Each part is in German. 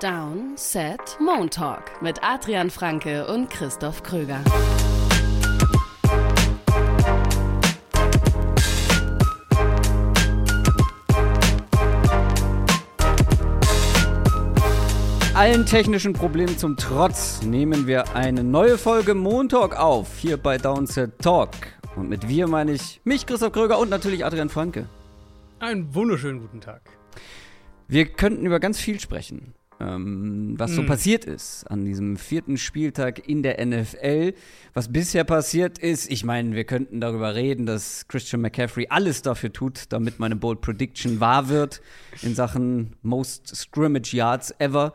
Down, Set, Moon Talk mit Adrian Franke und Christoph Kröger. Allen technischen Problemen zum Trotz nehmen wir eine neue Folge Montalk auf, hier bei Downset Talk. Und mit wir meine ich mich, Christoph Kröger und natürlich Adrian Franke. Einen wunderschönen guten Tag. Wir könnten über ganz viel sprechen, ähm, was so Mm. passiert ist an diesem vierten Spieltag in der NFL. Was bisher passiert ist, ich meine, wir könnten darüber reden, dass Christian McCaffrey alles dafür tut, damit meine Bold Prediction wahr wird in Sachen Most Scrimmage Yards ever.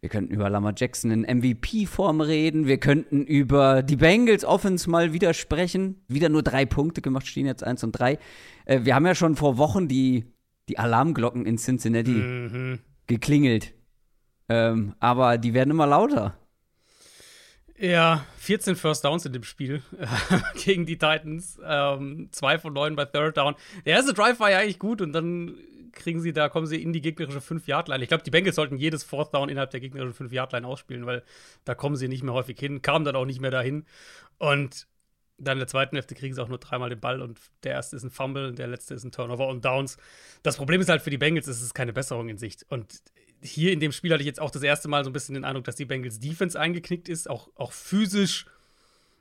Wir könnten über Lamar Jackson in MVP-Form reden. Wir könnten über die Bengals Offense mal wieder sprechen. Wieder nur drei Punkte gemacht, stehen jetzt eins und drei. Äh, wir haben ja schon vor Wochen die, die Alarmglocken in Cincinnati Mhm. geklingelt. Ähm, aber die werden immer lauter. Ja, 14 First Downs in dem Spiel gegen die Titans. Ähm, zwei von neun bei Third Down. Der erste Drive war ja eigentlich gut und dann kriegen sie da, kommen sie in die gegnerische 5-Yard-Line. Ich glaube, die Bengals sollten jedes Fourth Down innerhalb der gegnerischen 5-Yard-Line ausspielen, weil da kommen sie nicht mehr häufig hin, kamen dann auch nicht mehr dahin. Und dann in der zweiten Hälfte kriegen sie auch nur dreimal den Ball und der erste ist ein Fumble, der letzte ist ein Turnover und Downs. Das Problem ist halt für die Bengals, es ist keine Besserung in Sicht. Und hier in dem Spiel hatte ich jetzt auch das erste Mal so ein bisschen den Eindruck, dass die Bengals Defense eingeknickt ist, auch, auch physisch,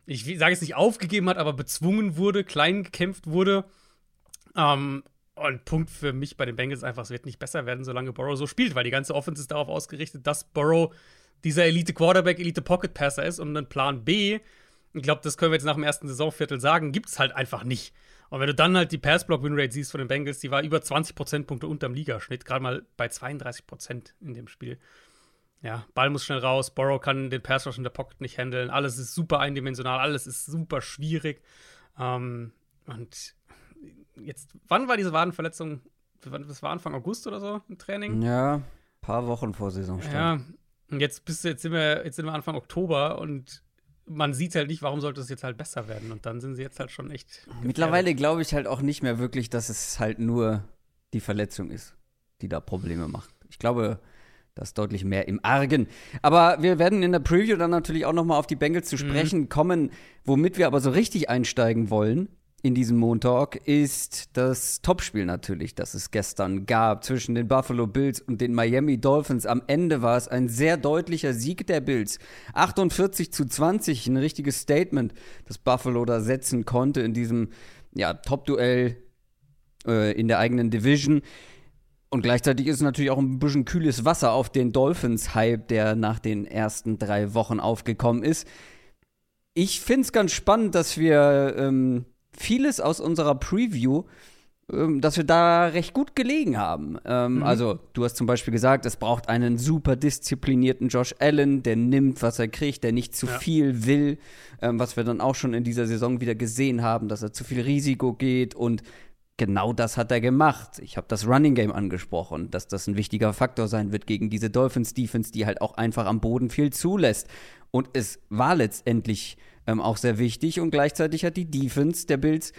ich sage jetzt nicht aufgegeben hat, aber bezwungen wurde, klein gekämpft wurde. Ähm, und Punkt für mich bei den Bengals einfach, es wird nicht besser werden, solange Burrow so spielt, weil die ganze Offense ist darauf ausgerichtet, dass Burrow dieser Elite-Quarterback, Elite-Pocket-Passer ist und einen Plan B, ich glaube, das können wir jetzt nach dem ersten Saisonviertel sagen, gibt es halt einfach nicht. Und wenn du dann halt die Pass-Block-Win-Rate siehst von den Bengals, die war über 20 Prozentpunkte unterm Ligaschnitt, gerade mal bei 32 Prozent in dem Spiel. Ja, Ball muss schnell raus, Burrow kann den Pass Rush in der Pocket nicht handeln, alles ist super eindimensional, alles ist super schwierig. Ähm, und jetzt, wann war diese Wadenverletzung? Das war Anfang August oder so im Training? Ja, paar Wochen vor Saisonstart. Ja, und jetzt, bist du, jetzt, sind wir, jetzt sind wir Anfang Oktober und man sieht halt nicht, warum sollte es jetzt halt besser werden. Und dann sind sie jetzt halt schon echt. gefährdet. Mittlerweile glaube ich halt auch nicht mehr wirklich, dass es halt nur die Verletzung ist, die da Probleme macht. Ich glaube, da ist deutlich mehr im Argen. Aber wir werden in der Preview dann natürlich auch noch mal auf die Bengals zu sprechen kommen. Womit wir aber so richtig einsteigen wollen in diesem Montalk ist das Topspiel natürlich, das es gestern gab zwischen den Buffalo Bills und den Miami Dolphins. Am Ende war es ein sehr deutlicher Sieg der Bills. 48 zu 20, ein richtiges Statement, das Buffalo da setzen konnte in diesem ja, Top-Duell äh, in der eigenen Division. Und gleichzeitig ist es natürlich auch ein bisschen kühles Wasser auf den Dolphins-Hype, der nach den ersten drei Wochen aufgekommen ist. Ich finde es ganz spannend, dass wir ähm, vieles aus unserer Preview, ähm, dass wir da recht gut gelegen haben. Ähm, Mhm. Also, du hast zum Beispiel gesagt, es braucht einen super disziplinierten Josh Allen, der nimmt, was er kriegt, der nicht zu Ja. viel will, ähm, was wir dann auch schon in dieser Saison wieder gesehen haben, dass er zu viel Risiko geht und genau das hat er gemacht. Ich habe das Running Game angesprochen, dass das ein wichtiger Faktor sein wird gegen diese Dolphins Defense, die halt auch einfach am Boden viel zulässt. Und es war letztendlich ähm, auch sehr wichtig und gleichzeitig hat die Defense der Bills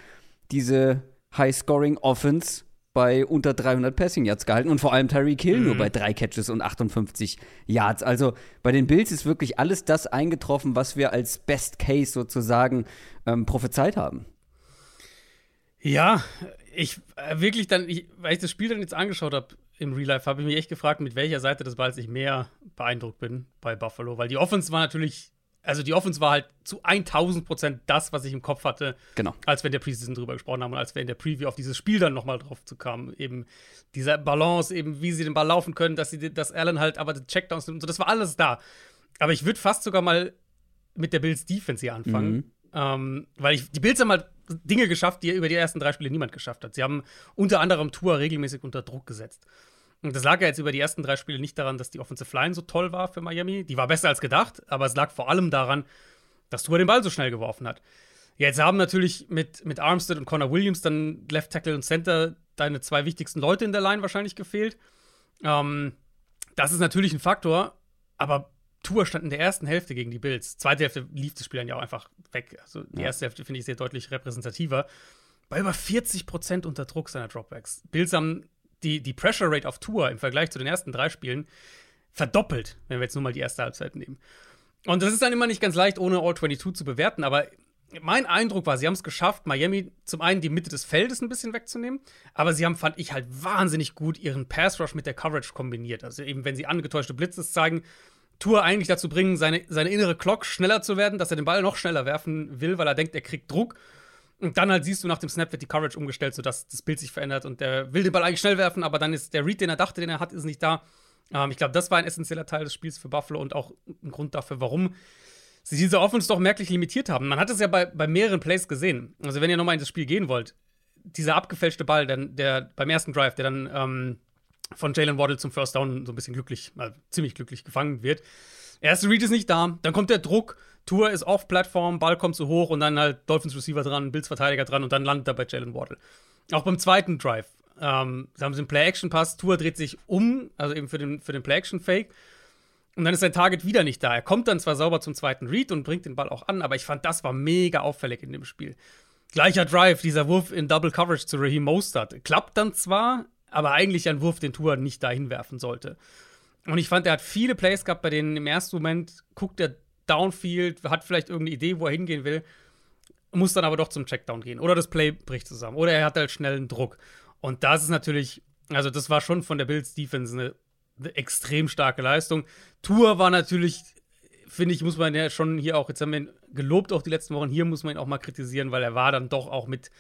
diese High-Scoring Offense bei unter 300 Passing Yards gehalten und vor allem Tyreek Hill nur Mhm. bei drei Catches und 58 Yards. Also bei den Bills ist wirklich alles das eingetroffen, was wir als Best Case sozusagen ähm, prophezeit haben. Ja, ich äh, wirklich dann, ich, weil ich das Spiel dann jetzt angeschaut habe im Real Life, habe ich mich echt gefragt, mit welcher Seite des Balls ich mehr beeindruckt bin bei Buffalo, weil die Offense war natürlich, also die Offense war halt zu 1000 Prozent das, was ich im Kopf hatte, Genau. als wir in der Preseason drüber gesprochen haben und als wir in der Preview auf dieses Spiel dann nochmal drauf zu kamen. Eben diese Balance, eben wie sie den Ball laufen können, dass sie, dass Allen halt aber die Checkdowns nimmt und so, das war alles da. Aber ich würde fast sogar mal mit der Bills Defense hier anfangen. Mhm. Ähm, weil ich, die Bills haben halt Dinge geschafft, die über die ersten drei Spiele niemand geschafft hat. Sie haben unter anderem Tour regelmäßig unter Druck gesetzt. Und das lag ja jetzt über die ersten drei Spiele nicht daran, dass die Offensive Line so toll war für Miami. Die war besser als gedacht, aber es lag vor allem daran, dass Tour den Ball so schnell geworfen hat. Jetzt haben natürlich mit, mit Armstead und Connor Williams dann Left Tackle und Center deine zwei wichtigsten Leute in der Line wahrscheinlich gefehlt. Ähm, das ist natürlich ein Faktor, aber Tour stand in der ersten Hälfte gegen die Bills. Zweite Hälfte lief das Spiel dann ja auch einfach weg. Also die Ja. erste Hälfte finde ich sehr deutlich repräsentativer. Bei über 40 Prozent unter Druck seiner Dropbacks. Bills haben die, die Pressure Rate auf Tour im Vergleich zu den ersten drei Spielen verdoppelt, wenn wir jetzt nur mal die erste Halbzeit nehmen. Und das ist dann immer nicht ganz leicht, ohne All 22 zu bewerten, aber mein Eindruck war, sie haben es geschafft, Miami zum einen die Mitte des Feldes ein bisschen wegzunehmen, aber sie haben, fand ich, halt wahnsinnig gut ihren Pass Rush mit der Coverage kombiniert. Also eben, wenn sie angetäuschte Blitzes zeigen, Tour eigentlich dazu bringen, seine, seine innere Clock schneller zu werden, dass er den Ball noch schneller werfen will, weil er denkt, er kriegt Druck. Und dann halt siehst du, nach dem Snap wird die Coverage umgestellt, sodass das Bild sich verändert und der will den Ball eigentlich schnell werfen, aber dann ist der Read, den er dachte, den er hat, ist nicht da. Ähm, ich glaube, das war ein essentieller Teil des Spiels für Buffalo und auch ein Grund dafür, warum sie diese Offense doch merklich limitiert haben. Man hat es ja bei, bei mehreren Plays gesehen. Also, wenn ihr nochmal in das Spiel gehen wollt, dieser abgefälschte Ball, der, der beim ersten Drive, der dann ähm, von Jalen Waddle zum First Down so ein bisschen glücklich, äh, ziemlich glücklich gefangen wird. Erste Read ist nicht da, dann kommt der Druck, Tour ist off Plattform, Ball kommt so hoch und dann halt Dolphins Receiver dran, Bills Verteidiger dran und dann landet er bei Jalen Waddle. Auch beim zweiten Drive ähm, haben sie einen Play-Action-Pass, Tour dreht sich um, also eben für den, für den Play-Action-Fake. Und dann ist sein Target wieder nicht da. Er kommt dann zwar sauber zum zweiten Read und bringt den Ball auch an, aber ich fand, das war mega auffällig in dem Spiel. Gleicher Drive, dieser Wurf in Double Coverage zu Raheem Mostert. Klappt dann zwar, aber eigentlich ein Wurf, den Tour nicht dahin werfen sollte. Und ich fand, er hat viele Plays gehabt, bei denen im ersten Moment guckt er Downfield, hat vielleicht irgendeine Idee, wo er hingehen will, muss dann aber doch zum Checkdown gehen. Oder das Play bricht zusammen. Oder er hat halt schnell einen Druck. Und das ist natürlich, also das war schon von der Bills Defense eine, eine extrem starke Leistung. Tour war natürlich, finde ich, muss man ja schon hier auch, jetzt haben wir ihn gelobt auch die letzten Wochen, hier muss man ihn auch mal kritisieren, weil er war dann doch auch mit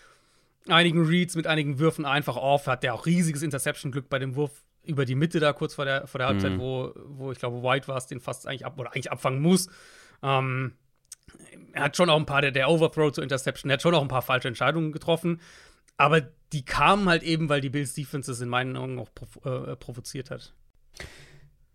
einigen Reads, mit einigen Würfen einfach off, hat der auch riesiges Interception-Glück bei dem Wurf über die Mitte da kurz vor der, vor der Halbzeit, mhm. wo, wo ich glaube, White war es, den fast eigentlich ab oder eigentlich abfangen muss. Ähm, er hat schon auch ein paar, der, der Overthrow zur Interception, er hat schon auch ein paar falsche Entscheidungen getroffen. Aber die kamen halt eben, weil die Bills Defenses in meinen Augen auch provo äh, provoziert hat.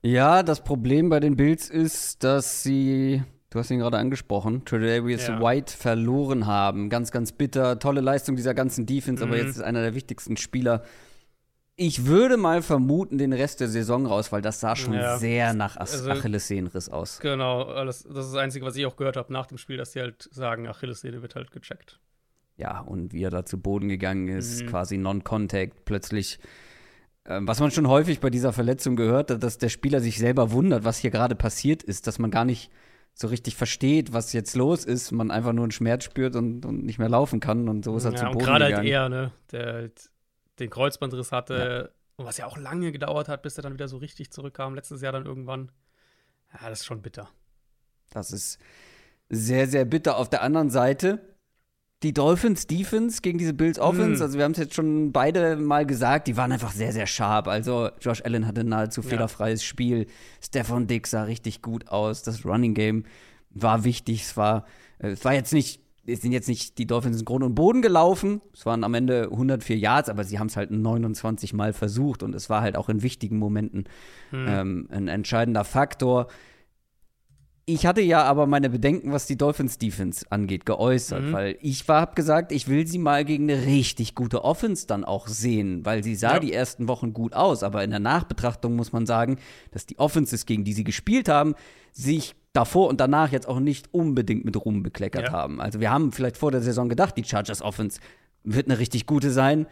Ja, das Problem bei den Bills ist, dass sie, du hast ihn gerade angesprochen, Tredavious ja. White verloren haben. Ganz, ganz bitter. Tolle Leistung dieser ganzen Defense, mhm. aber jetzt ist einer der wichtigsten Spieler ich würde mal vermuten, den Rest der Saison raus, weil das sah schon ja. sehr nach Ach also, Achillessehnenriss aus. Genau, das, das ist das Einzige, was ich auch gehört habe nach dem Spiel, dass die halt sagen, Achillessehne wird halt gecheckt. Ja, und wie er da zu Boden gegangen ist, mhm. quasi Non-Contact, plötzlich. Äh, was man schon häufig bei dieser Verletzung gehört hat, dass der Spieler sich selber wundert, was hier gerade passiert ist, dass man gar nicht so richtig versteht, was jetzt los ist, man einfach nur einen Schmerz spürt und, und nicht mehr laufen kann und so ist er ja, zu Boden und gerade halt er, ne, der halt den Kreuzbandriss hatte. Ja. Und was ja auch lange gedauert hat, bis er dann wieder so richtig zurückkam. Letztes Jahr dann irgendwann. Ja, das ist schon bitter. Das ist sehr, sehr bitter. Auf der anderen Seite, die Dolphins Defense gegen diese Bills Offense, mm. also wir haben es jetzt schon beide mal gesagt, die waren einfach sehr, sehr scharf. Also Josh Allen hatte nahezu fehlerfreies ja. Spiel. Stefan Dix sah richtig gut aus. Das Running Game war wichtig. Es war, äh, es war jetzt nicht es sind jetzt nicht die Dolphins in Grund und Boden gelaufen. Es waren am Ende 104 Yards, aber sie haben es halt 29 Mal versucht und es war halt auch in wichtigen Momenten hm. ähm, ein entscheidender Faktor. Ich hatte ja aber meine Bedenken, was die Dolphins Defense angeht, geäußert, mhm. weil ich habe gesagt, ich will sie mal gegen eine richtig gute Offense dann auch sehen, weil sie sah ja. die ersten Wochen gut aus, aber in der Nachbetrachtung muss man sagen, dass die Offenses, gegen die sie gespielt haben, sich davor und danach jetzt auch nicht unbedingt mit Ruhm bekleckert ja. haben. Also wir haben vielleicht vor der Saison gedacht, die Chargers Offense wird eine richtig gute sein.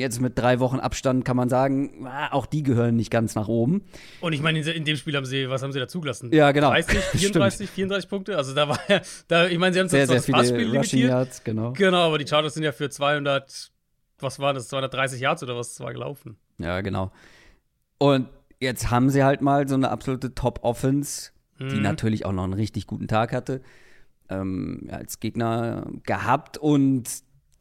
Jetzt mit drei Wochen Abstand kann man sagen, ah, auch die gehören nicht ganz nach oben. Und ich meine, in dem Spiel haben sie, was haben sie da zugelassen? Ja, genau. 30, 34, 34 Punkte. Also da war ja, da, ich meine, sie haben es sehr, sehr Passspiel limitiert. Yards, genau. Genau, aber die Chargers sind ja für 200, was war das, 230 Yards oder was war gelaufen? Ja, genau. Und jetzt haben sie halt mal so eine absolute Top-Offense die mhm. natürlich auch noch einen richtig guten Tag hatte, ähm, als Gegner gehabt. Und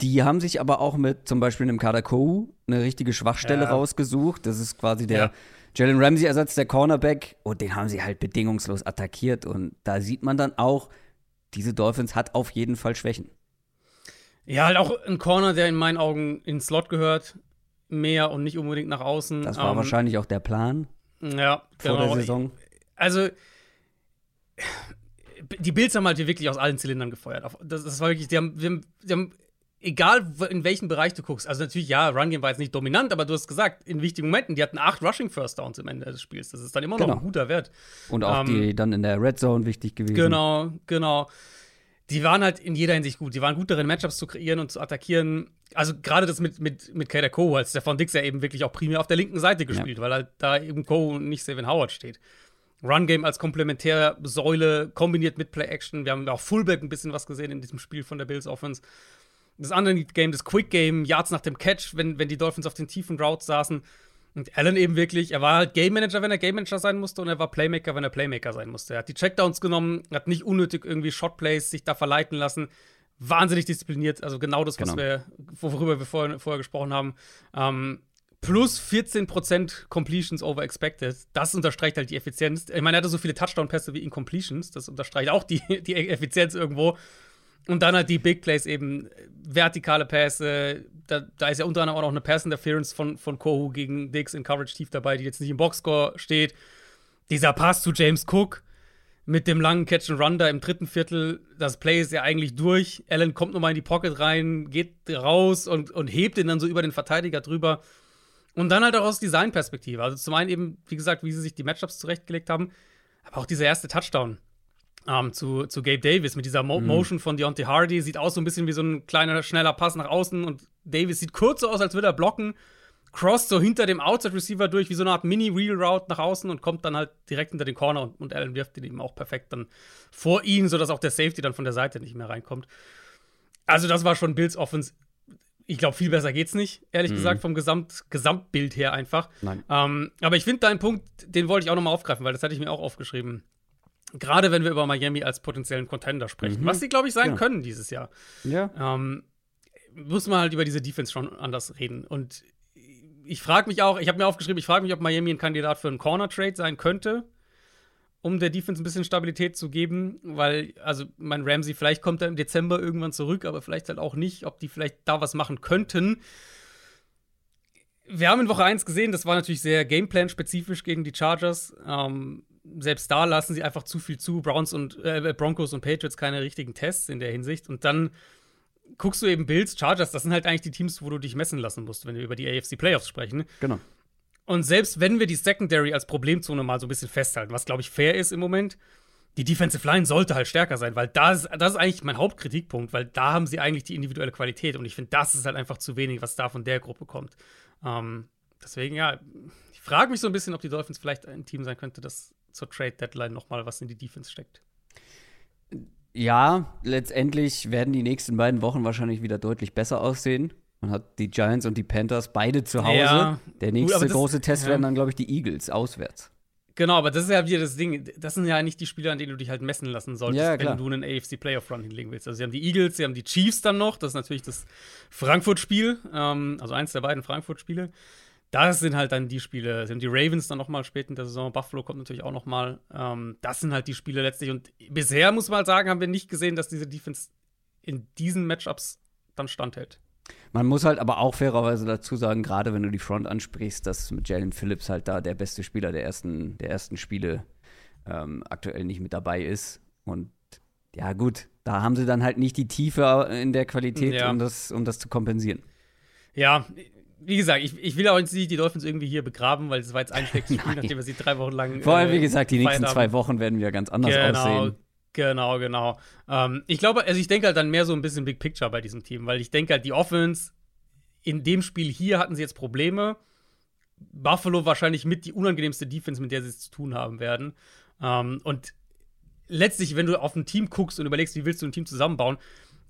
die haben sich aber auch mit zum Beispiel einem Kader Kou eine richtige Schwachstelle ja. rausgesucht. Das ist quasi der ja. Jalen Ramsey-Ersatz, der Cornerback. Und den haben sie halt bedingungslos attackiert. Und da sieht man dann auch, diese Dolphins hat auf jeden Fall Schwächen. Ja, halt auch ein Corner, der in meinen Augen ins Slot gehört, mehr und nicht unbedingt nach außen. Das war ähm, wahrscheinlich auch der Plan. Ja, vor genau. der Saison. Also, die Bills haben halt wirklich aus allen Zylindern gefeuert. Das, das war wirklich, die haben, die haben, die haben, egal in welchen Bereich du guckst, also natürlich, ja, Run Game war jetzt nicht dominant, aber du hast gesagt, in wichtigen Momenten, die hatten acht Rushing First Downs am Ende des Spiels. Das ist dann immer noch genau. ein guter Wert. Und auch ähm, die dann in der Red Zone wichtig gewesen. Genau, genau. Die waren halt in jeder Hinsicht gut. Die waren gut darin, Matchups zu kreieren und zu attackieren. also gerade das mit, mit, mit Kader Coe, als Stefan Dix ja eben wirklich auch primär auf der linken Seite gespielt, ja. weil halt da eben Coe und nicht Savin Howard steht. Run-Game als Komplementärsäule kombiniert mit Play-Action. Wir haben auch Fullback ein bisschen was gesehen in diesem Spiel von der Bills Offense. Das andere Game, das Quick-Game, Yards nach dem Catch, wenn, wenn die Dolphins auf den tiefen Routes saßen. Und Allen eben wirklich, er war halt Game Manager, wenn er Game Manager sein musste, und er war Playmaker, wenn er Playmaker sein musste. Er hat die Checkdowns genommen, hat nicht unnötig irgendwie Shotplays sich da verleiten lassen. Wahnsinnig diszipliniert, also genau das, was genau. wir, worüber wir vorher, vorher gesprochen haben. Ähm, plus 14% Completions over expected. Das unterstreicht halt die Effizienz. Ich meine, er hatte so viele Touchdown-Pässe wie Incompletions. Das unterstreicht auch die, die Effizienz irgendwo. Und dann halt die Big Plays eben, vertikale Pässe. Da, da ist ja unter anderem auch noch eine Pass-Interference von, von Kohu gegen Dix in Coverage tief dabei, die jetzt nicht im Boxscore steht. Dieser Pass zu James Cook mit dem langen Catch and Run da im dritten Viertel, das Play ist ja eigentlich durch. Allen kommt nochmal in die Pocket rein, geht raus und, und hebt ihn dann so über den Verteidiger drüber. Und dann halt auch aus Designperspektive. Also zum einen eben, wie gesagt, wie sie sich die Matchups zurechtgelegt haben, aber auch dieser erste Touchdown ähm, zu, zu Gabe Davis mit dieser Mo mhm. Motion von Deontay Hardy. Sieht aus so ein bisschen wie so ein kleiner, schneller Pass nach außen und Davis sieht kurz so aus, als würde er blocken. Cross so hinter dem Outside Receiver durch, wie so eine Art Mini-Real-Route nach außen und kommt dann halt direkt hinter den Corner und, und Allen wirft ihn eben auch perfekt dann vor ihn, sodass auch der Safety dann von der Seite nicht mehr reinkommt. Also, das war schon Bills Offense ich glaube, viel besser geht's nicht, ehrlich mhm. gesagt, vom Gesamt Gesamtbild her einfach. Ähm, aber ich finde deinen Punkt, den wollte ich auch nochmal aufgreifen, weil das hatte ich mir auch aufgeschrieben. Gerade wenn wir über Miami als potenziellen Contender sprechen, mhm. was sie, glaube ich, sein ja. können dieses Jahr. Ja. Ähm, muss man halt über diese Defense schon anders reden. Und ich frage mich auch, ich habe mir aufgeschrieben, ich frage mich, ob Miami ein Kandidat für einen Corner-Trade sein könnte um der Defense ein bisschen Stabilität zu geben, weil, also mein Ramsey, vielleicht kommt er im Dezember irgendwann zurück, aber vielleicht halt auch nicht, ob die vielleicht da was machen könnten. Wir haben in Woche 1 gesehen, das war natürlich sehr Gameplan-spezifisch gegen die Chargers. Ähm, selbst da lassen sie einfach zu viel zu. Browns und äh, Broncos und Patriots keine richtigen Tests in der Hinsicht. Und dann guckst du eben Bills, Chargers, das sind halt eigentlich die Teams, wo du dich messen lassen musst, wenn wir über die AFC Playoffs sprechen. Genau. Und selbst wenn wir die Secondary als Problemzone mal so ein bisschen festhalten, was glaube ich fair ist im Moment, die Defensive Line sollte halt stärker sein, weil das, das ist eigentlich mein Hauptkritikpunkt, weil da haben sie eigentlich die individuelle Qualität und ich finde, das ist halt einfach zu wenig, was da von der Gruppe kommt. Ähm, deswegen, ja, ich frage mich so ein bisschen, ob die Dolphins vielleicht ein Team sein könnte, das zur Trade Deadline nochmal was in die Defense steckt. Ja, letztendlich werden die nächsten beiden Wochen wahrscheinlich wieder deutlich besser aussehen. Man hat die Giants und die Panthers beide zu Hause. Ja, Der nächste das, große Test ja. werden dann, glaube ich, die Eagles auswärts. Genau, aber das ist ja wieder das Ding. Das sind ja nicht die Spieler, an denen du dich halt messen lassen solltest, ja, wenn du einen AFC Playoff Run hinlegen willst. Also, sie haben die Eagles, sie haben die Chiefs dann noch. Das ist natürlich das Frankfurt-Spiel, ähm, also eins der beiden Frankfurt-Spiele. Das sind halt dann die Spiele. Haben die Ravens dann noch mal spät in der Saison. Buffalo kommt natürlich auch noch mal. Ähm, das sind halt die Spiele letztlich. Und bisher muss man halt sagen, haben wir nicht gesehen, dass diese Defense in diesen Matchups dann standhält. Man muss halt aber auch fairerweise dazu sagen, gerade wenn du die Front ansprichst, dass mit Jalen Phillips halt da der beste Spieler der ersten, der ersten Spiele ähm, aktuell nicht mit dabei ist. Und ja, gut, da haben sie dann halt nicht die Tiefe in der Qualität, ja. um, das, um das zu kompensieren. Ja, wie gesagt, ich, ich will auch nicht die Dolphins irgendwie hier begraben, weil es war jetzt ein schlechtes Spiel, nachdem wir sie drei Wochen lang. Vor allem, wie äh, gesagt, die nächsten zwei Wochen werden wieder ganz anders genau, aussehen. Genau, genau. Ähm, ich glaube, also ich denke halt dann mehr so ein bisschen Big Picture bei diesem Team, weil ich denke halt, die Offense in dem Spiel hier hatten sie jetzt Probleme. Buffalo wahrscheinlich mit die unangenehmste Defense, mit der sie es zu tun haben werden. Ähm, und letztlich, wenn du auf ein Team guckst und überlegst, wie willst du ein Team zusammenbauen,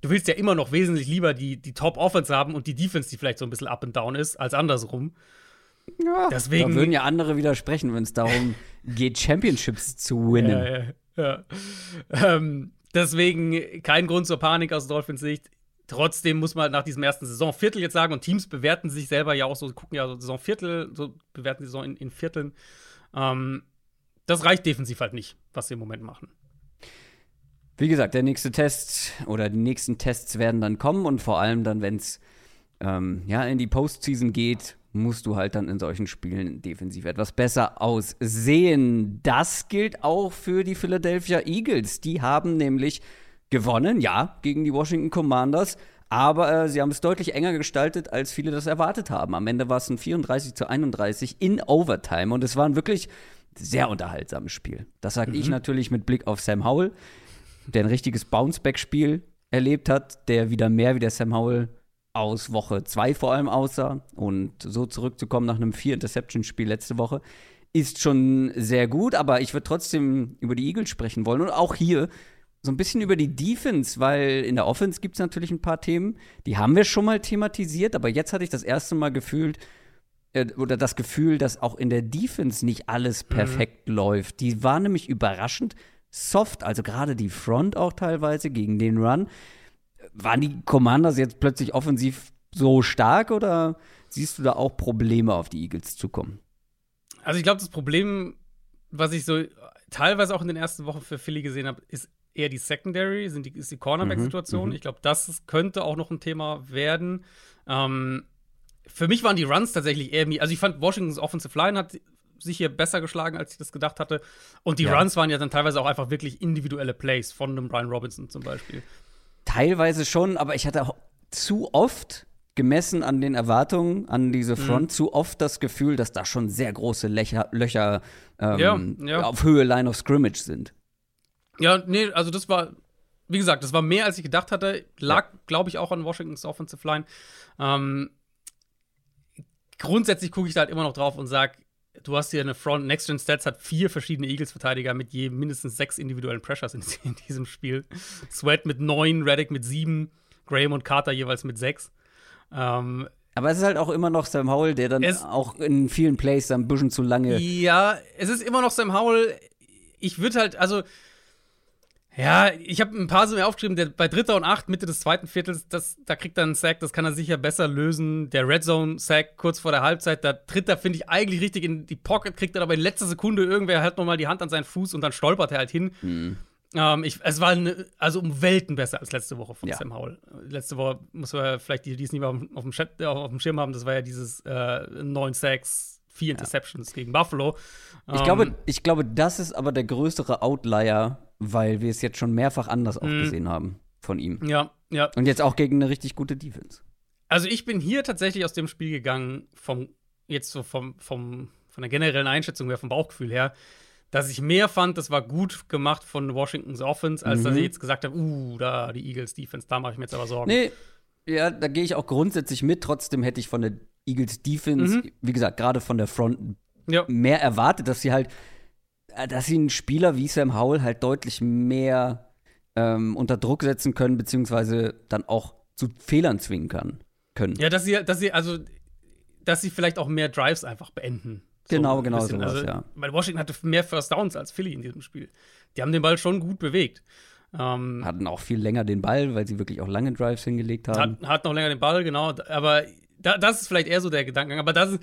du willst ja immer noch wesentlich lieber die, die Top-Offense haben und die Defense, die vielleicht so ein bisschen up and down ist, als andersrum. Ja, Deswegen, da würden ja andere widersprechen, wenn es darum geht, Championships zu winnen. Ja, ja. Ja. Ähm, deswegen kein Grund zur Panik aus Dolphins Sicht. Trotzdem muss man nach diesem ersten Saisonviertel jetzt sagen, und Teams bewerten sich selber ja auch so, gucken ja so Saisonviertel, so bewerten die Saison in, in Vierteln. Ähm, das reicht defensiv halt nicht, was sie im Moment machen. Wie gesagt, der nächste Test oder die nächsten Tests werden dann kommen und vor allem dann, wenn es ähm, ja, in die Postseason geht, musst du halt dann in solchen Spielen defensiv etwas besser aussehen. Das gilt auch für die Philadelphia Eagles. Die haben nämlich gewonnen, ja, gegen die Washington Commanders. Aber äh, sie haben es deutlich enger gestaltet, als viele das erwartet haben. Am Ende war es ein 34 zu 31 in Overtime. Und es war ein wirklich sehr unterhaltsames Spiel. Das sage mhm. ich natürlich mit Blick auf Sam Howell, der ein richtiges Bounceback-Spiel erlebt hat, der wieder mehr wie der Sam Howell aus Woche 2 vor allem aussah und so zurückzukommen nach einem Vier-Interception-Spiel letzte Woche ist schon sehr gut, aber ich würde trotzdem über die Eagles sprechen wollen und auch hier so ein bisschen über die Defense, weil in der Offense gibt es natürlich ein paar Themen, die haben wir schon mal thematisiert, aber jetzt hatte ich das erste Mal gefühlt, äh, oder das Gefühl, dass auch in der Defense nicht alles Mhm. perfekt läuft. Die war nämlich überraschend soft, also gerade die Front auch teilweise gegen den Run. Waren die Commanders jetzt plötzlich offensiv so stark oder siehst du da auch Probleme auf die Eagles zukommen? Also ich glaube, das Problem, was ich so teilweise auch in den ersten Wochen für Philly gesehen habe, ist eher die Secondary, sind die, ist die Cornerback-Situation. Mhm, ich glaube, das könnte auch noch ein Thema werden. Ähm, für mich waren die Runs tatsächlich eher, also ich fand Washingtons Offensive Line hat sich hier besser geschlagen, als ich das gedacht hatte. Und die Ja. Runs waren ja dann teilweise auch einfach wirklich individuelle Plays von einem Brian Robinson zum Beispiel. Teilweise schon, aber ich hatte auch zu oft gemessen an den Erwartungen an diese Mhm. Front zu oft das Gefühl, dass da schon sehr große Löcher, Löcher ähm, Ja, ja. auf Höhe Line of Scrimmage sind. Ja, nee, also das war, wie gesagt, das war mehr, als ich gedacht hatte. Lag, glaube ich, auch an Washingtons Offensive Line. Ähm, grundsätzlich gucke ich da halt immer noch drauf und sage, du hast hier eine Front, Next Gen Stats hat vier verschiedene Eagles-Verteidiger mit je mindestens sechs individuellen Pressures in, in diesem Spiel. Sweat mit neun, Reddick mit sieben, Graham und Carter jeweils mit sechs. Ähm, Aber es ist halt auch immer noch Sam Howell, der dann Es- auch in vielen Plays dann ein bisschen zu lange. Ja, es ist immer noch Sam Howell. Ich würde halt, also, ja, ich habe ein paar so mir aufgeschrieben, der bei Dritter und Acht, Mitte des zweiten Viertels, das, da kriegt er einen Sack, das kann er sicher besser lösen. Der Red Zone Sack kurz vor der Halbzeit, da tritt er, finde ich, eigentlich richtig in die Pocket, kriegt er aber in letzter Sekunde irgendwer halt nochmal die Hand an seinen Fuß und dann stolpert er halt hin. Ähm, ich, es war eine, also um Welten besser als letzte Woche von Ja. Sam Howell. Letzte Woche muss man vielleicht die, die es nicht mehr auf, auf dem Schirm haben, das war ja dieses äh, neun Sacks, vier Interceptions gegen Buffalo. Ich Ähm, glaube, ich glaube, das ist aber der größere Outlier, weil wir es jetzt schon mehrfach anders auch Mhm. gesehen haben von ihm. Ja, ja. Und jetzt auch gegen eine richtig gute Defense. Also ich bin hier tatsächlich aus dem Spiel gegangen, vom, jetzt so vom, vom, von der generellen Einschätzung her, vom Bauchgefühl her, dass ich mehr fand, das war gut gemacht von Washingtons Offense, als dass Mhm. ich jetzt gesagt habe, uh, da die Eagles Defense, da mache ich mir jetzt aber Sorgen. Nee, ja, da gehe ich auch grundsätzlich mit. Trotzdem hätte ich von der Eagles Defense, Mhm. wie gesagt, gerade von der Front Ja. mehr erwartet, dass sie halt, äh, dass sie einen Spieler wie Sam Howell halt deutlich mehr ähm, unter Druck setzen können, beziehungsweise dann auch zu Fehlern zwingen kann, können. Ja, dass sie, dass sie, also, dass sie vielleicht auch mehr Drives einfach beenden. So Genau, genau sowas, also, ja. Weil Washington hatte mehr First Downs als Philly in diesem Spiel. Die haben den Ball schon gut bewegt. Ähm, Hatten auch viel länger den Ball, weil sie wirklich auch lange Drives hingelegt haben. hat, hat noch länger den Ball, genau. Aber da, das ist vielleicht eher so der Gedankengang. Aber das ist,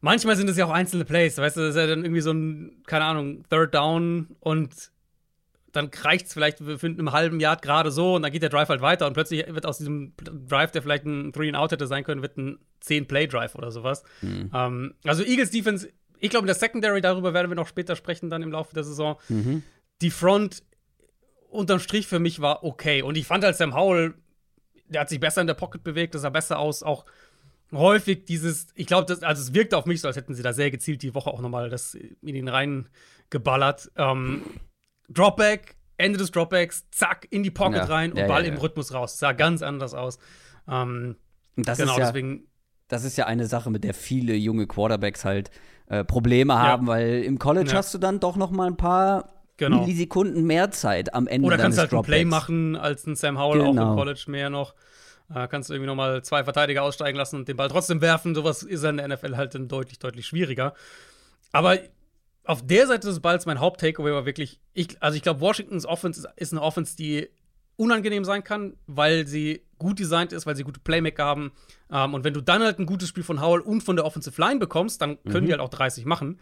manchmal sind es ja auch einzelne Plays. Weißt du, das ist ja dann irgendwie so ein, keine Ahnung, Third Down und dann reicht es vielleicht für einen halben Yard gerade so und dann geht der Drive halt weiter und plötzlich wird aus diesem Drive, der vielleicht ein Three-and-Out hätte sein können, wird ein 10-Play-Drive oder sowas. Mhm. Ähm, also Eagles Defense, ich glaube, in der Secondary, darüber werden wir noch später sprechen, dann im Laufe der Saison. Mhm. Die Front unterm Strich für mich war okay. Und ich fand halt Sam Howell, der hat sich besser in der Pocket bewegt, das sah besser aus. Auch häufig dieses, ich glaube, das, also es wirkte auf mich so, als hätten sie da sehr gezielt die Woche auch nochmal das in ihn reingeballert. Ähm, Dropback, Ende des Dropbacks, zack, in die Pocket Ja. rein und Ja, Ball ja. im Rhythmus raus. Sah ganz anders aus. Ähm, das genau, ist ja, deswegen. das ist ja eine Sache, mit der viele junge Quarterbacks halt äh, Probleme haben, weil im College hast du dann doch noch mal ein paar Genau. Millisekunden mehr Zeit am Ende Oder kannst halt ein Play machen als ein Sam Howell auch Genau. im College mehr noch. Äh, kannst du irgendwie nochmal zwei Verteidiger aussteigen lassen und den Ball trotzdem werfen. Sowas ist in der NFL halt dann deutlich, deutlich schwieriger. Aber auf der Seite des Balls mein Haupt-Takeaway war wirklich, ich, also ich glaube, Washingtons Offense ist, ist eine Offense, die unangenehm sein kann, weil sie gut designt ist, weil sie gute Playmaker haben. Ähm, und wenn du dann halt ein gutes Spiel von Howell und von der Offensive Line bekommst, dann können die halt auch 30 machen.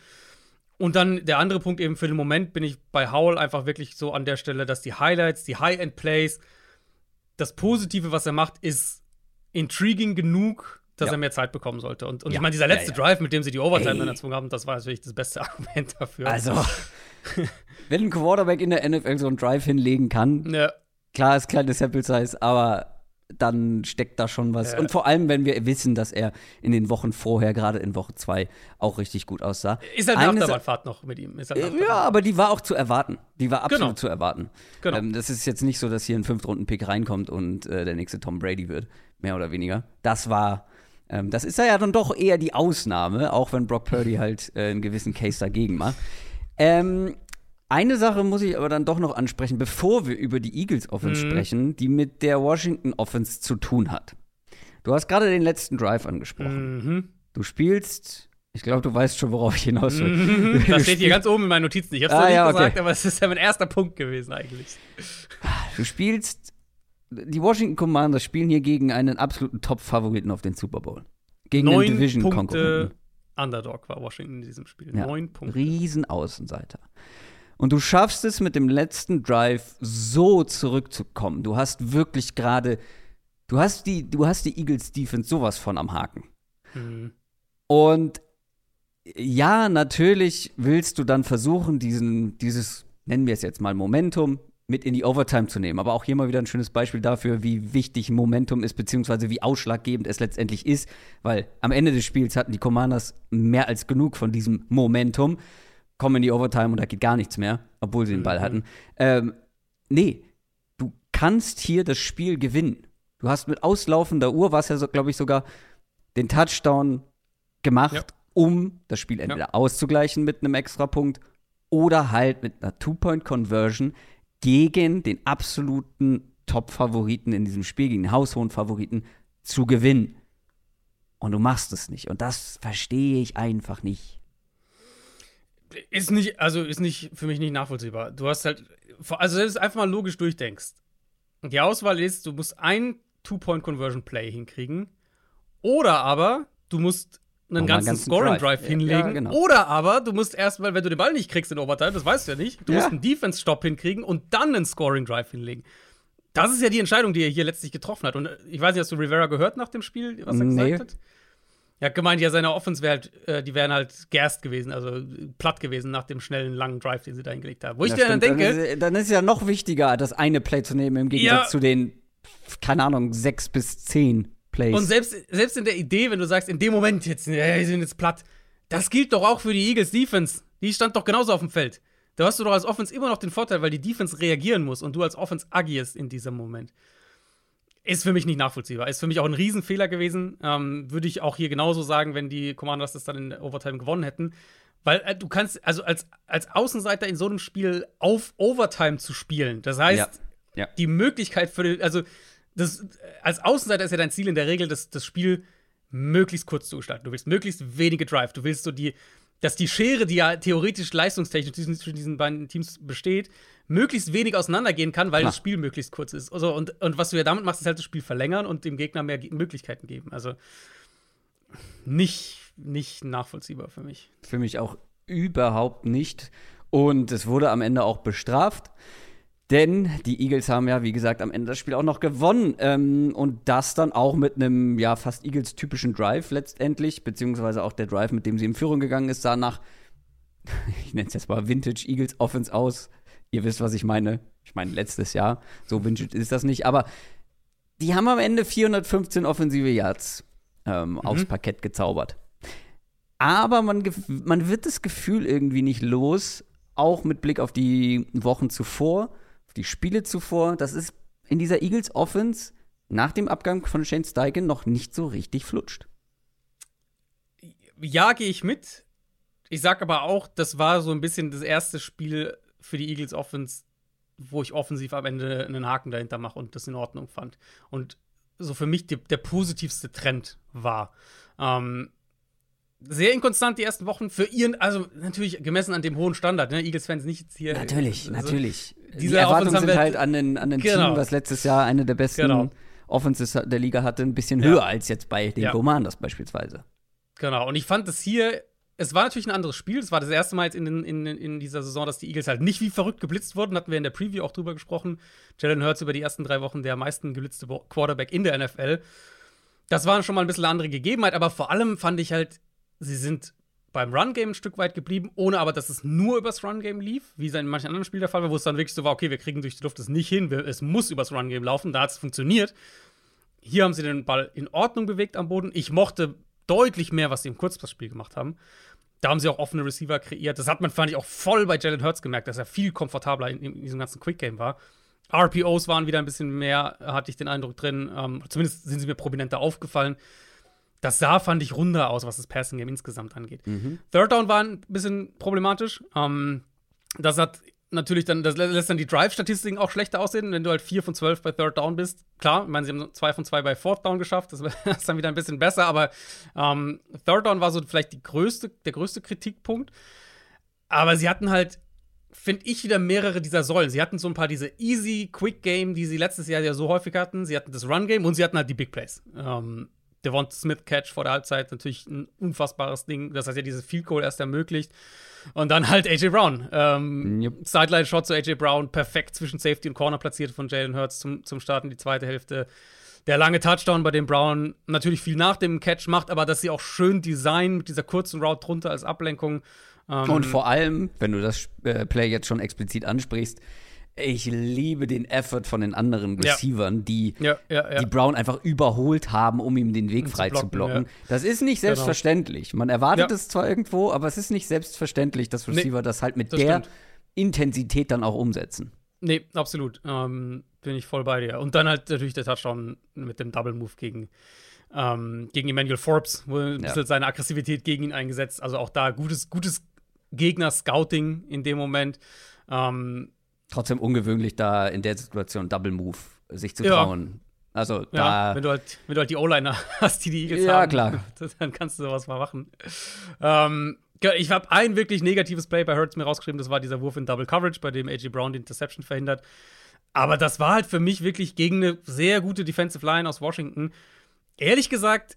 Und dann der andere Punkt eben für den Moment bin ich bei Howell einfach wirklich so an der Stelle, dass die Highlights, die High-End-Plays, das Positive, was er macht, ist intriguing genug, dass Ja. er mehr Zeit bekommen sollte. Und, und Ja. ich meine, dieser letzte Ja. Drive, mit dem sie die Overtime dann erzwungen haben, das war natürlich das beste Argument dafür. Also, wenn ein Quarterback in der NFL so einen Drive hinlegen kann, klar ist kleine Sample Size, aber dann steckt da schon was. Ja. Und vor allem, wenn wir wissen, dass er in den Wochen vorher, gerade in Woche 2, auch richtig gut aussah. Ist halt eine Eine Sa- Achterbahnfahrt noch mit ihm. Ist halt Äh, Ja, aber die war auch zu erwarten. Die war absolut Genau. zu erwarten. Genau. Ähm, das ist jetzt nicht so, dass hier ein Fünftrunden-Pick reinkommt und äh, der nächste Tom Brady wird, mehr oder weniger. Das war, ähm, das ist ja dann doch eher die Ausnahme, auch wenn Brock Purdy halt äh, einen gewissen Case dagegen macht. Ähm, eine Sache muss ich aber dann doch noch ansprechen, bevor wir über die Eagles Offense Mhm. sprechen, die mit der Washington Offense zu tun hat. Du hast gerade den letzten Drive angesprochen. Mhm. Du spielst, ich glaube, du weißt schon, worauf ich hinaus will. Du Das steht hier ganz oben in meinen Notizen. Ich hab's Ah, noch nicht ja, okay. gesagt, aber es ist ja mein erster Punkt gewesen eigentlich. Du spielst, die Washington Commanders spielen hier gegen einen absoluten Top-Favoriten auf den Super Bowl. Gegen einen Neun Division-Konkurrenten. Punkte Underdog war Washington in diesem Spiel. Ja. Neun Punkte. Riesen-Außenseiter. Und du schaffst es mit dem letzten Drive so zurückzukommen. Du hast wirklich gerade, du hast die, du hast die Eagles Defense sowas von am Haken. Mhm. Und ja, natürlich willst du dann versuchen, diesen, dieses, nennen wir es jetzt mal Momentum, mit in die Overtime zu nehmen. Aber auch hier mal wieder ein schönes Beispiel dafür, wie wichtig Momentum ist, beziehungsweise wie ausschlaggebend es letztendlich ist. Weil am Ende des Spiels hatten die Commanders mehr als genug von diesem Momentum, kommen in die Overtime und da geht gar nichts mehr, obwohl sie den Ball Mhm. hatten. Ähm, nee, du kannst hier das Spiel gewinnen. Du hast mit auslaufender Uhr, was ja, so, glaube ich, sogar den Touchdown gemacht, Ja. um das Spiel entweder auszugleichen mit einem Extrapunkt oder halt mit einer Two-Point-Conversion gegen den absoluten Top-Favoriten in diesem Spiel, gegen den haushohen Favoriten zu gewinnen. Und du machst es nicht. Und das verstehe ich einfach nicht. Ist nicht, also ist nicht für mich nicht nachvollziehbar. Du hast halt, also selbst einfach mal logisch durchdenkst. Die Auswahl ist, du musst ein Two-Point-Conversion-Play hinkriegen. Oder aber du musst einen Nochmal ganzen, ganzen Scoring-Drive Drive. Hinlegen. ja, genau. Oder aber du musst erstmal, wenn du den Ball nicht kriegst in Overtime, das weißt du ja nicht, du Ja. musst einen Defense-Stop hinkriegen und dann einen Scoring-Drive hinlegen. Das ist ja die Entscheidung, die er hier letztlich getroffen hat. Und äh, ich weiß nicht, hast du Rivera gehört nach dem Spiel, was er Nee. gesagt hat? Er hat gemeint, ja, seine Offense wäre halt, äh, die wären halt gerst gewesen, also platt gewesen nach dem schnellen, langen Drive, den sie da hingelegt haben. Wo ich dir dann denke, Dann ist, dann ist es ja noch wichtiger, das eine Play zu nehmen, im Gegensatz Ja. zu den, keine Ahnung, sechs bis zehn Plays. und selbst, selbst in der Idee, wenn du sagst, in dem Moment jetzt, äh, sie sind jetzt platt, das gilt doch auch für die Eagles Defense. Die stand doch genauso auf dem Feld. Da hast du doch als Offense immer noch den Vorteil, weil die Defense reagieren muss und du als Offense agierst in diesem Moment. Ist für mich nicht nachvollziehbar. Ist für mich auch ein Riesenfehler gewesen. Ähm, Würde ich auch hier genauso sagen, wenn die Commanders das dann in Overtime gewonnen hätten. Weil äh, du kannst, also als, als Außenseiter in so einem Spiel auf Overtime zu spielen, das heißt, Ja. Ja. die Möglichkeit für also das, als Außenseiter ist ja dein Ziel in der Regel, das, das Spiel möglichst kurz zu gestalten. Du willst möglichst wenige Drive. Du willst so die, dass die Schere, die ja theoretisch leistungstechnisch zwischen diesen beiden Teams besteht, möglichst wenig auseinandergehen kann, weil Klar. das Spiel möglichst kurz ist. Also, und, und was du ja damit machst, ist halt das Spiel verlängern und dem Gegner mehr Ge- Möglichkeiten geben. Also nicht, nicht nachvollziehbar für mich. Für mich auch überhaupt nicht. Und es wurde am Ende auch bestraft. Denn die Eagles haben ja, wie gesagt, am Ende das Spiel auch noch gewonnen. Ähm, und das dann auch mit einem, ja, fast Eagles-typischen Drive letztendlich, beziehungsweise auch der Drive, mit dem sie in Führung gegangen ist, sah nach, ich nenne es jetzt mal Vintage Eagles Offense aus. Ihr wisst, was ich meine. Ich meine, letztes Jahr. So Vintage ist das nicht. Aber die haben am Ende 415 offensive Yards ähm, aufs Parkett gezaubert. Aber man, man wird das Gefühl irgendwie nicht los, auch mit Blick auf die Wochen zuvor, auf die Spiele zuvor, dass es in dieser Eagles Offense nach dem Abgang von Shane Steichen noch nicht so richtig flutscht. Ja, gehe ich mit. Ich sag aber auch, das war so ein bisschen das erste Spiel für die Eagles Offense, wo ich offensiv am Ende einen Haken dahinter mache und das in Ordnung fand. Und so für mich die, der positivste Trend war. Ähm, sehr inkonstant die ersten Wochen für ihren, also natürlich gemessen an dem hohen Standard, ne? Eagles-Fans nicht jetzt hier. Natürlich, also, natürlich. Die diese Erwartungen Offense haben sind halt an den, an den Genau. Team, was letztes Jahr eine der besten Genau. Offenses der Liga hatte, ein bisschen Ja. höher als jetzt bei den Ja. Commanders beispielsweise. Genau, und ich fand es hier, es war natürlich ein anderes Spiel. Es war das erste Mal jetzt in, in, in dieser Saison, dass die Eagles halt nicht wie verrückt geblitzt wurden. Hatten wir in der Preview auch drüber gesprochen. Jalen Hurts über die ersten drei Wochen der meisten geblitzte Quarterback in der NFL. Das war schon mal ein bisschen andere Gegebenheit, aber vor allem fand ich halt, sie sind beim Run-Game ein Stück weit geblieben, ohne aber, dass es nur übers Run-Game lief, wie es in manchen anderen Spielen der Fall war, wo es dann wirklich so war, okay, wir kriegen durch die Luft das nicht hin, wir, es muss übers Run-Game laufen, da hat es funktioniert. Hier haben sie den Ball in Ordnung bewegt am Boden. Ich mochte deutlich mehr, was sie im Kurzpassspiel gemacht haben. Da haben sie auch offene Receiver kreiert. Das hat man, fand ich, auch voll bei Jalen Hurts gemerkt, dass er viel komfortabler in, in diesem ganzen Quick Game war. RPOs waren wieder ein bisschen mehr, hatte ich den Eindruck drin. Ähm, zumindest sind sie mir prominenter aufgefallen. Das sah, fand ich, runder aus, was das Passing Game insgesamt angeht. Mhm. Third Down war ein bisschen problematisch. Ähm, das hat natürlich dann, das lässt dann die Drive-Statistiken auch schlechter aussehen, wenn du halt 4 von 12 bei Third Down bist. Klar, ich meine, sie haben 2 von 2 bei Fourth Down geschafft, das ist dann wieder ein bisschen besser, aber ähm, Third Down war so vielleicht größte, der größte Kritikpunkt. Aber sie hatten halt, finde ich, wieder mehrere dieser Säulen. Sie hatten so ein paar diese easy, quick Game, die sie letztes Jahr ja so häufig hatten. Sie hatten das Run Game und sie hatten halt die Big Plays. Ähm, Devon Smith Catch vor der Halbzeit natürlich ein unfassbares Ding. Das hat ja dieses Field Goal erst ermöglicht. Und dann halt AJ Brown. Ähm, Yep. Sideline-Shot zu AJ Brown, perfekt zwischen Safety und Corner platziert von Jalen Hurts zum, zum Starten die zweite Hälfte. Der lange Touchdown, bei dem Brown natürlich viel nach dem Catch macht, aber dass sie auch schön designen mit dieser kurzen Route drunter als Ablenkung. Ähm, Und vor allem, wenn du das äh, Play jetzt schon explizit ansprichst, ich liebe den Effort von den anderen Ja. Receivern, die, ja, ja, ja. die Brown einfach überholt haben, um ihm den Weg zu frei zu blocken, blocken. ja. Das ist nicht Genau. selbstverständlich. Man erwartet Ja. es zwar irgendwo, aber es ist nicht selbstverständlich, dass Nee, Receiver das halt mit das der stimmt. Intensität dann auch umsetzen. Nee, absolut. Ähm, bin ich voll bei dir. Und dann halt natürlich der Touchdown mit dem Double Move gegen, ähm, gegen Emmanuel Forbes, wo ein Ja. bisschen seine Aggressivität gegen ihn eingesetzt. Also auch da gutes, gutes Gegner-Scouting in dem Moment. Ähm, Trotzdem ungewöhnlich, da in der Situation Double Move sich zu Ja. trauen. Also ja, da. wenn du halt, wenn du halt die O-Liner hast, die die Eagles Ja, haben, klar. dann kannst du sowas mal machen. Ähm, ich habe ein wirklich negatives Play bei Hurts mir rausgeschrieben, das war dieser Wurf in Double Coverage, bei dem AJ Brown die Interception verhindert. Aber das war halt für mich wirklich gegen eine sehr gute Defensive Line aus Washington. Ehrlich gesagt,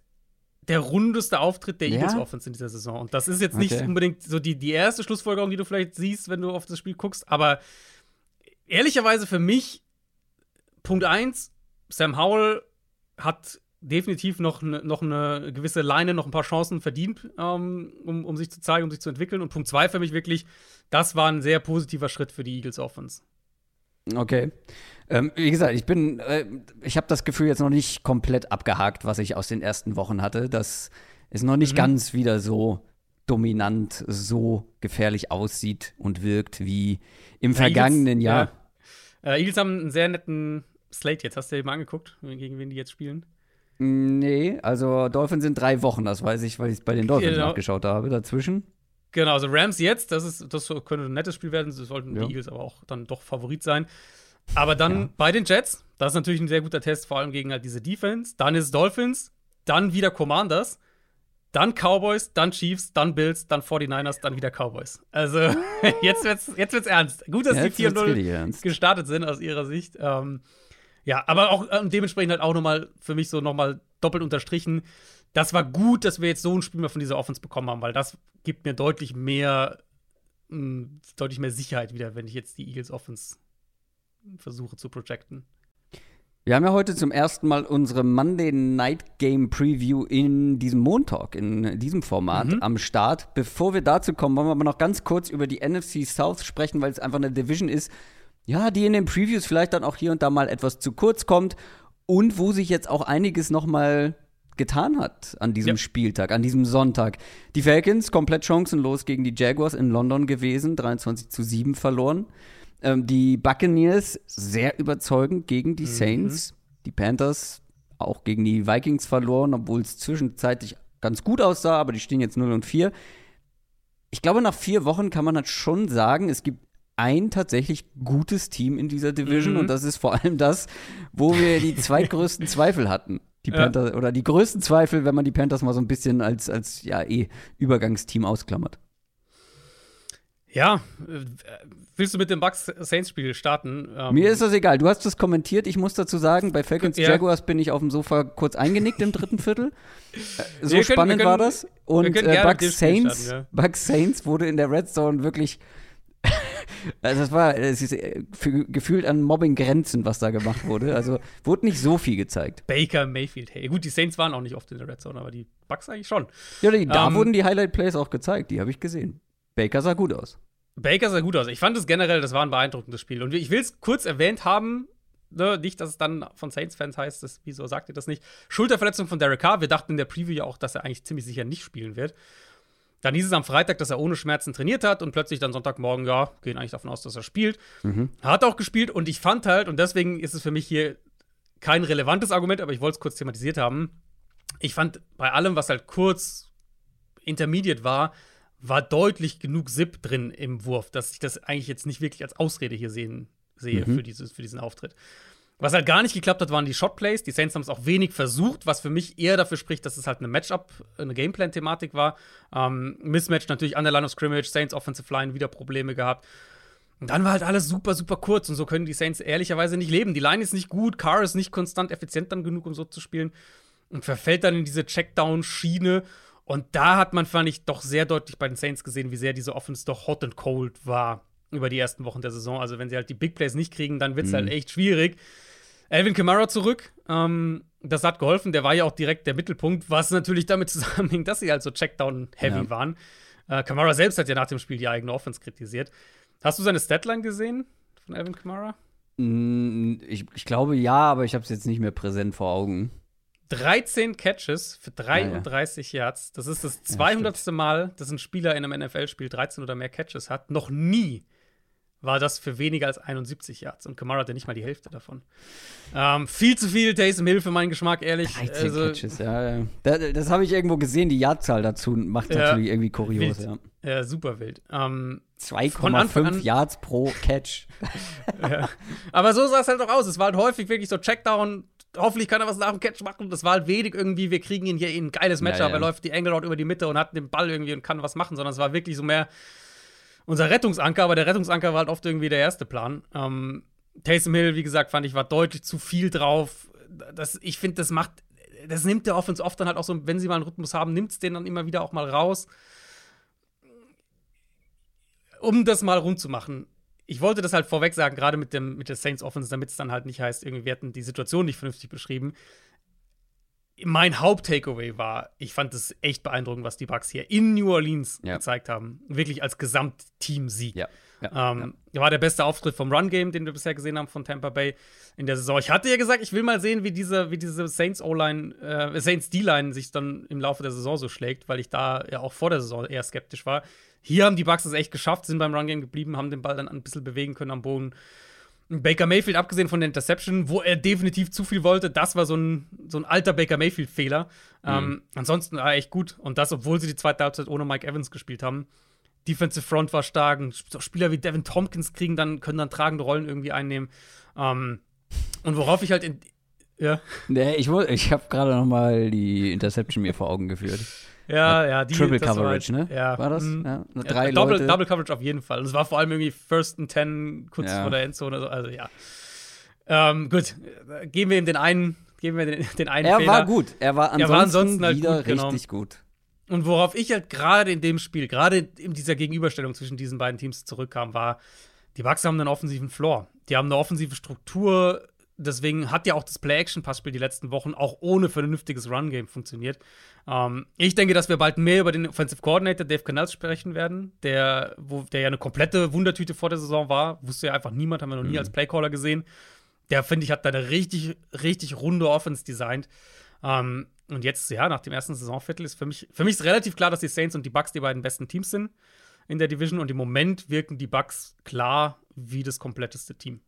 der rundeste Auftritt der Ja? Eagles Offense in dieser Saison. Und das ist jetzt nicht Okay. unbedingt so die, die erste Schlussfolgerung, die du vielleicht siehst, wenn du auf das Spiel guckst, aber ehrlicherweise für mich Punkt 1, Sam Howell hat definitiv noch, ne, noch eine gewisse Leine, noch ein paar Chancen verdient, ähm, um, um sich zu zeigen, um sich zu entwickeln. Und Punkt 2 für mich wirklich, das war ein sehr positiver Schritt für die Eagles Offense. Okay. Ähm, wie gesagt, ich bin, äh, ich habe das Gefühl jetzt noch nicht komplett abgehakt, was ich aus den ersten Wochen hatte. Das ist noch nicht Mhm. ganz wieder so dominant, so gefährlich aussieht und wirkt wie im vergangenen Eagles, Jahr. Ja. Äh, Eagles haben einen sehr netten Slate jetzt. Hast du dir mal angeguckt, gegen wen die jetzt spielen? Nee, also Dolphins sind drei Wochen, das weiß ich, weil ich bei den Dolphins Genau. nachgeschaut habe. Dazwischen. Genau, also Rams jetzt, das, ist, das könnte ein nettes Spiel werden, das sollten Ja. die Eagles aber auch dann doch Favorit sein. Aber dann Ja. bei den Jets, das ist natürlich ein sehr guter Test, vor allem gegen halt diese Defense. Dann ist Dolphins, dann wieder Commanders, dann Cowboys, dann Chiefs, dann Bills, dann 49ers, dann wieder Cowboys. Also jetzt wird's, jetzt wird's ernst. Gut, dass die jetzt wird's 4-0 richtig ernst. gestartet sind aus ihrer Sicht. Ähm, ja, aber auch ähm, dementsprechend halt auch nochmal für mich so nochmal doppelt unterstrichen. Das war gut, dass wir jetzt so ein Spiel mal von dieser Offense bekommen haben, weil das gibt mir deutlich mehr, mh, deutlich mehr Sicherheit wieder, wenn ich jetzt die Eagles Offense versuche zu projecten. Wir haben ja heute zum ersten Mal unsere Monday Night Game Preview in diesem Montalk, in diesem Format Mhm. am Start. Bevor wir dazu kommen, wollen wir aber noch ganz kurz über die NFC South sprechen, weil es einfach eine Division ist, ja, die in den Previews vielleicht dann auch hier und da mal etwas zu kurz kommt und wo sich jetzt auch einiges noch mal getan hat an diesem Ja. Spieltag, an diesem Sonntag. Die Falcons komplett chancenlos gegen die Jaguars in London gewesen, 23 zu 7 verloren. Ähm, die Buccaneers sehr überzeugend gegen die Saints. Die Panthers auch gegen die Vikings verloren, obwohl es zwischenzeitlich ganz gut aussah, aber die stehen jetzt 0 und 4. Ich glaube, nach vier Wochen kann man halt schon sagen, es gibt ein tatsächlich gutes Team in dieser Division Mhm. und das ist vor allem das, wo wir die zweitgrößten Zweifel hatten. Die Ja. Panthers, oder die größten Zweifel, wenn man die Panthers mal so ein bisschen als, als ja, eh Übergangsteam ausklammert. Ja, äh, willst du mit dem Bucks-Saints-Spiel starten? Ähm, Mir ist das egal. Du hast das kommentiert. Ich muss dazu sagen, bei Falcons Ja. Jaguars bin ich auf dem Sofa kurz eingenickt im dritten Viertel. Äh, So können- spannend wir war können- das. Und können äh, Bucks Spiel Saints, starten, Bucks Saints wurde in der Red Zone wirklich. also das war es ist äh, gefühlt an Mobbing-Grenzen, was da gemacht wurde. Also wurde nicht so viel gezeigt. Baker Mayfield. Hey, gut, die Saints waren auch nicht oft in der Red Zone, aber die Bucks eigentlich schon. Ja, die, da Ähm, wurden die Highlight-Plays auch gezeigt. Die habe ich gesehen. Baker sah gut aus. Baker sah gut aus. Ich fand es generell, das war ein beeindruckendes Spiel. Und ich will es kurz erwähnt haben, ne, nicht, dass es dann von Saints-Fans heißt, das, wieso sagt ihr das nicht? Schulterverletzung von Derek Carr. Wir dachten in der Preview ja auch, dass er eigentlich ziemlich sicher nicht spielen wird. Dann hieß es am Freitag, dass er ohne Schmerzen trainiert hat und plötzlich dann Sonntagmorgen, ja, gehen eigentlich davon aus, dass er spielt. Mhm. Hat auch gespielt und ich fand halt, und deswegen ist es für mich hier kein relevantes Argument, aber ich wollte es kurz thematisiert haben. Ich fand bei allem, was halt kurz intermediate war, war deutlich genug Zip drin im Wurf, dass ich das eigentlich jetzt nicht wirklich als Ausrede hier sehen, sehe mhm. für, dieses, für diesen Auftritt. Was halt gar nicht geklappt hat, waren die Shotplays. Die Saints haben es auch wenig versucht, was für mich eher dafür spricht, dass es halt eine Matchup, eine Gameplan-Thematik war. Ähm, Mismatch natürlich an der Line of Scrimmage, Saints Offensive Line wieder Probleme gehabt. Und dann war halt alles super, super kurz und so können die Saints ehrlicherweise nicht leben. Die Line ist nicht gut, Carr ist nicht konstant effizient dann genug, um so zu spielen und verfällt dann in diese Checkdown-Schiene. Und da hat man, fand ich, doch sehr deutlich bei den Saints gesehen, wie sehr diese Offense doch hot and cold war über die ersten Wochen der Saison. Also, wenn sie halt die Big Plays nicht kriegen, dann wird es halt mhm. halt echt schwierig. Alvin Kamara zurück. Ähm, das hat geholfen. Der war ja auch direkt der Mittelpunkt, was natürlich damit zusammenhing, dass sie halt so Checkdown-heavy ja. waren. Äh, Kamara selbst hat ja nach dem Spiel die eigene Offense kritisiert. Hast du seine Statline gesehen von Alvin Kamara? Mm, ich, ich glaube ja, aber ich habe es jetzt nicht mehr präsent vor Augen. 13 Catches für 33 ja, ja. Yards. Das ist das 200. Ja, Mal, dass ein Spieler in einem NFL-Spiel 13 oder mehr Catches hat. Noch nie war das für weniger als 71 Yards. Und Kamara hatte nicht mal die Hälfte davon. Ähm, viel zu viel Taysom Hill für meinen Geschmack, ehrlich. 13 also, Catches, ja. ja. Das, das habe ich irgendwo gesehen, die Yardzahl dazu macht natürlich irgendwie kurios, wild. ja. Ja, super wild. Ähm, 2,5 Yards pro Catch. Aber so sah es halt auch aus. Es war halt häufig wirklich so Checkdown, hoffentlich kann er was nach dem Catch machen. Das war halt wenig irgendwie, wir kriegen ihn hier in ein geiles Matchup. Ja, ja. Er läuft die Angle Route über die Mitte und hat den Ball irgendwie und kann was machen, sondern es war wirklich so mehr unser Rettungsanker, aber der Rettungsanker war halt oft irgendwie der erste Plan. Ähm, Taysom Hill, wie gesagt, fand ich, war deutlich zu viel drauf. Das, ich finde, das macht, das nimmt der Offense oft dann halt auch so, wenn sie mal einen Rhythmus haben, nimmt es den dann immer wieder auch mal raus. Um das mal rund zu machen. Ich wollte das halt vorweg sagen, gerade mit, dem, mit der Saints Offense, damit es dann halt nicht heißt, irgendwie, wir hätten die Situation nicht vernünftig beschrieben mein Haupt-Takeaway war, ich fand es echt beeindruckend, was die Bucks hier in New Orleans ja. gezeigt haben. Wirklich als Gesamtteam-Sieg. Ja. Ja, ähm, ja. War der beste Auftritt vom Run-Game, den wir bisher gesehen haben von Tampa Bay in der Saison. Ich hatte ja gesagt, ich will mal sehen, wie diese, wie diese Saints O-Line, äh, Saints D-Line sich dann im Laufe der Saison so schlägt, weil ich da ja auch vor der Saison eher skeptisch war. Hier haben die Bucks es echt geschafft, sind beim Run-Game geblieben, haben den Ball dann ein bisschen bewegen können am Boden. Baker Mayfield, abgesehen von der Interception, wo er definitiv zu viel wollte, das war so ein, so ein alter Baker Mayfield-Fehler. Mhm. Ähm, ansonsten war er echt gut. Und das, obwohl sie die zweite Halbzeit ohne Mike Evans gespielt haben. Defensive Front war stark. Spieler wie Devin Tompkins kriegen dann, können dann tragende Rollen irgendwie einnehmen. Ähm, und worauf ich halt in. Ja. Nee, ich, ich habe gerade noch mal die Interception mir vor Augen geführt. Ja, ja, die Triple Coverage, halt, ne? Ja. War das? Mhm. Ja, drei ja, Double, Leute. Double Coverage auf jeden Fall. Es war vor allem irgendwie First and Ten kurz ja. vor der Endzone. Also ja. Ähm, gut, geben wir ihm den einen, geben wir den, den einen Er Fehler. war gut. Er war ansonsten, er war ansonsten halt wieder gut, genau. richtig gut. Und worauf ich halt gerade in dem Spiel, gerade in dieser Gegenüberstellung zwischen diesen beiden Teams zurückkam, war, die Bucks haben einen offensiven Floor. Die haben eine offensive Struktur, deswegen hat ja auch das Play-Action-Passspiel die letzten Wochen auch ohne vernünftiges Run-Game funktioniert. Ähm, ich denke, dass wir bald mehr über den Offensive Coordinator Dave Canals sprechen werden, der, wo, der ja eine komplette Wundertüte vor der Saison war. Wusste ja einfach niemand, haben wir noch nie mhm. als Playcaller gesehen. Der, finde ich, hat da eine richtig, richtig runde Offense designt. Ähm, und jetzt, ja, nach dem ersten Saisonviertel ist für mich, für mich ist relativ klar, dass die Saints und die Bucks die beiden besten Teams sind in der Division. Und im Moment wirken die Bucks klar wie das kompletteste Team.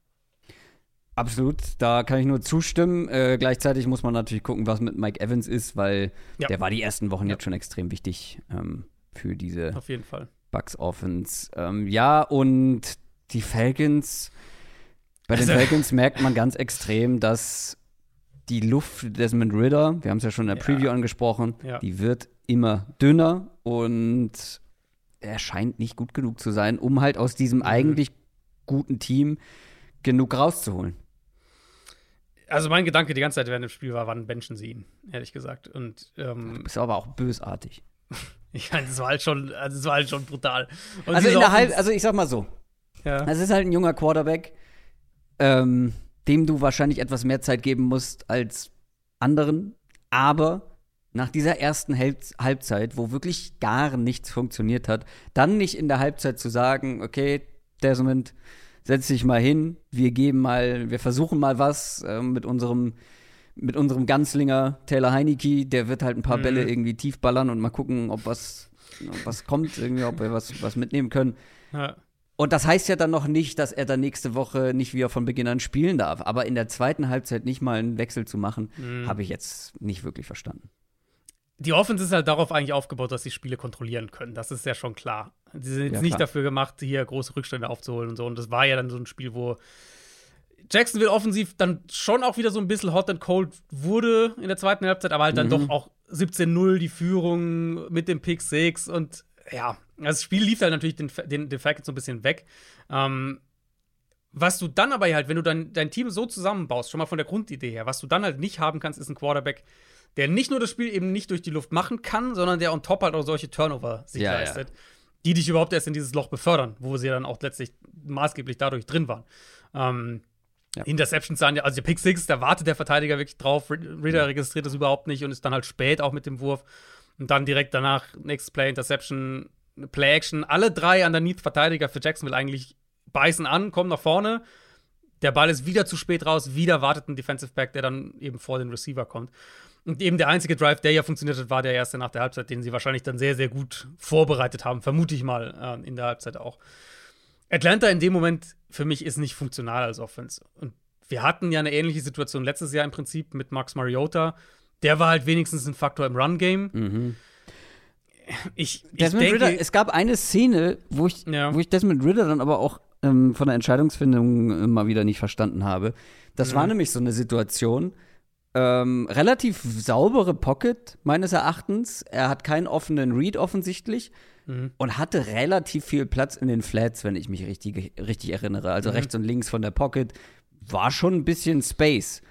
Absolut, da kann ich nur zustimmen. Äh, gleichzeitig muss man natürlich gucken, was mit Mike Evans ist, weil ja. der war die ersten Wochen ja. jetzt schon extrem wichtig ähm, für diese Auf jeden Fall. Bucks Offense. Ähm, ja, und die Falcons, bei also. den Falcons merkt man ganz extrem, dass die Luft Desmond Ritter, wir haben es ja schon in der ja. Preview angesprochen, die wird immer dünner und er scheint nicht gut genug zu sein, um halt aus diesem mhm. eigentlich guten Team genug rauszuholen. Also mein Gedanke die ganze Zeit während dem Spiel war, wann benchen sie ihn, ehrlich gesagt. Und ähm, du bist aber auch bösartig. ich meine, das war halt schon, also das war halt schon brutal. Und also in der Halb, also ich sag mal so. Ja. Es ist halt ein junger Quarterback, ähm, dem du wahrscheinlich etwas mehr Zeit geben musst als anderen. Aber nach dieser ersten Halbzeit, wo wirklich gar nichts funktioniert hat, dann nicht in der Halbzeit zu sagen, okay, Desmond, setz dich mal hin, wir geben mal, wir versuchen mal was äh, mit unserem mit unserem Ganzlinger Taylor Heineke, der wird halt ein paar Mhm. Bälle irgendwie tief ballern und mal gucken, ob was, ob was kommt, irgendwie, ob wir was, was mitnehmen können. Ja. Und das heißt ja dann noch nicht, dass er dann nächste Woche nicht wieder von Beginn an spielen darf. Aber in der zweiten Halbzeit nicht mal einen Wechsel zu machen, Mhm. habe ich jetzt nicht wirklich verstanden. Die Offense ist halt darauf eigentlich aufgebaut, dass sie Spiele kontrollieren können. Das ist ja schon klar. Sie sind jetzt Ja, nicht dafür gemacht, hier große Rückstände aufzuholen und so. Und das war ja dann so ein Spiel, wo Jacksonville offensiv dann schon auch wieder so ein bisschen hot and cold wurde in der zweiten Halbzeit, aber halt dann Mhm. doch auch 17-0 die Führung mit dem Pick 6 und ja, das Spiel lief halt natürlich den, den, den Falcons so ein bisschen weg. Ähm, was du dann aber halt, wenn du dein, dein Team so zusammenbaust, schon mal von der Grundidee her, was du dann halt nicht haben kannst, ist ein Quarterback, der nicht nur das Spiel eben nicht durch die Luft machen kann, sondern der on top halt auch solche Turnover sich Ja, ja. leistet, die dich überhaupt erst in dieses Loch befördern, wo sie dann auch letztlich maßgeblich dadurch drin waren. Ähm, Ja. Interceptions sahen ja, also der Pick Six, da wartet der Verteidiger wirklich drauf. Ritter registriert das überhaupt nicht und ist dann halt spät auch mit dem Wurf. Und dann direkt danach, Next Play, Interception, Play Action. Alle drei Underneath-Verteidiger für Jacksonville eigentlich beißen an, kommen nach vorne. Der Ball ist wieder zu spät raus, wieder wartet ein Defensive Back, der dann eben vor den Receiver kommt. Und eben der einzige Drive, der ja funktioniert hat, war der erste nach der Halbzeit, den sie wahrscheinlich dann sehr, sehr gut vorbereitet haben, vermute ich mal, äh, in der Halbzeit auch. Atlanta in dem Moment für mich ist nicht funktional als Offense. Und wir hatten ja eine ähnliche Situation letztes Jahr im Prinzip mit Max Mariota. Der war halt wenigstens ein Faktor im Run-Game. Mhm. Ich, ich denke, Ritter, es gab eine Szene, wo ich, Ja. wo ich Desmond Ritter dann aber auch ähm, von der Entscheidungsfindung äh, mal wieder nicht verstanden habe. Das Mhm. war nämlich so eine Situation, ähm, relativ saubere Pocket meines Erachtens. Er hat keinen offenen Read offensichtlich Mhm. und hatte relativ viel Platz in den Flats, wenn ich mich richtig, richtig erinnere. Also Mhm. rechts und links von der Pocket war schon ein bisschen Space.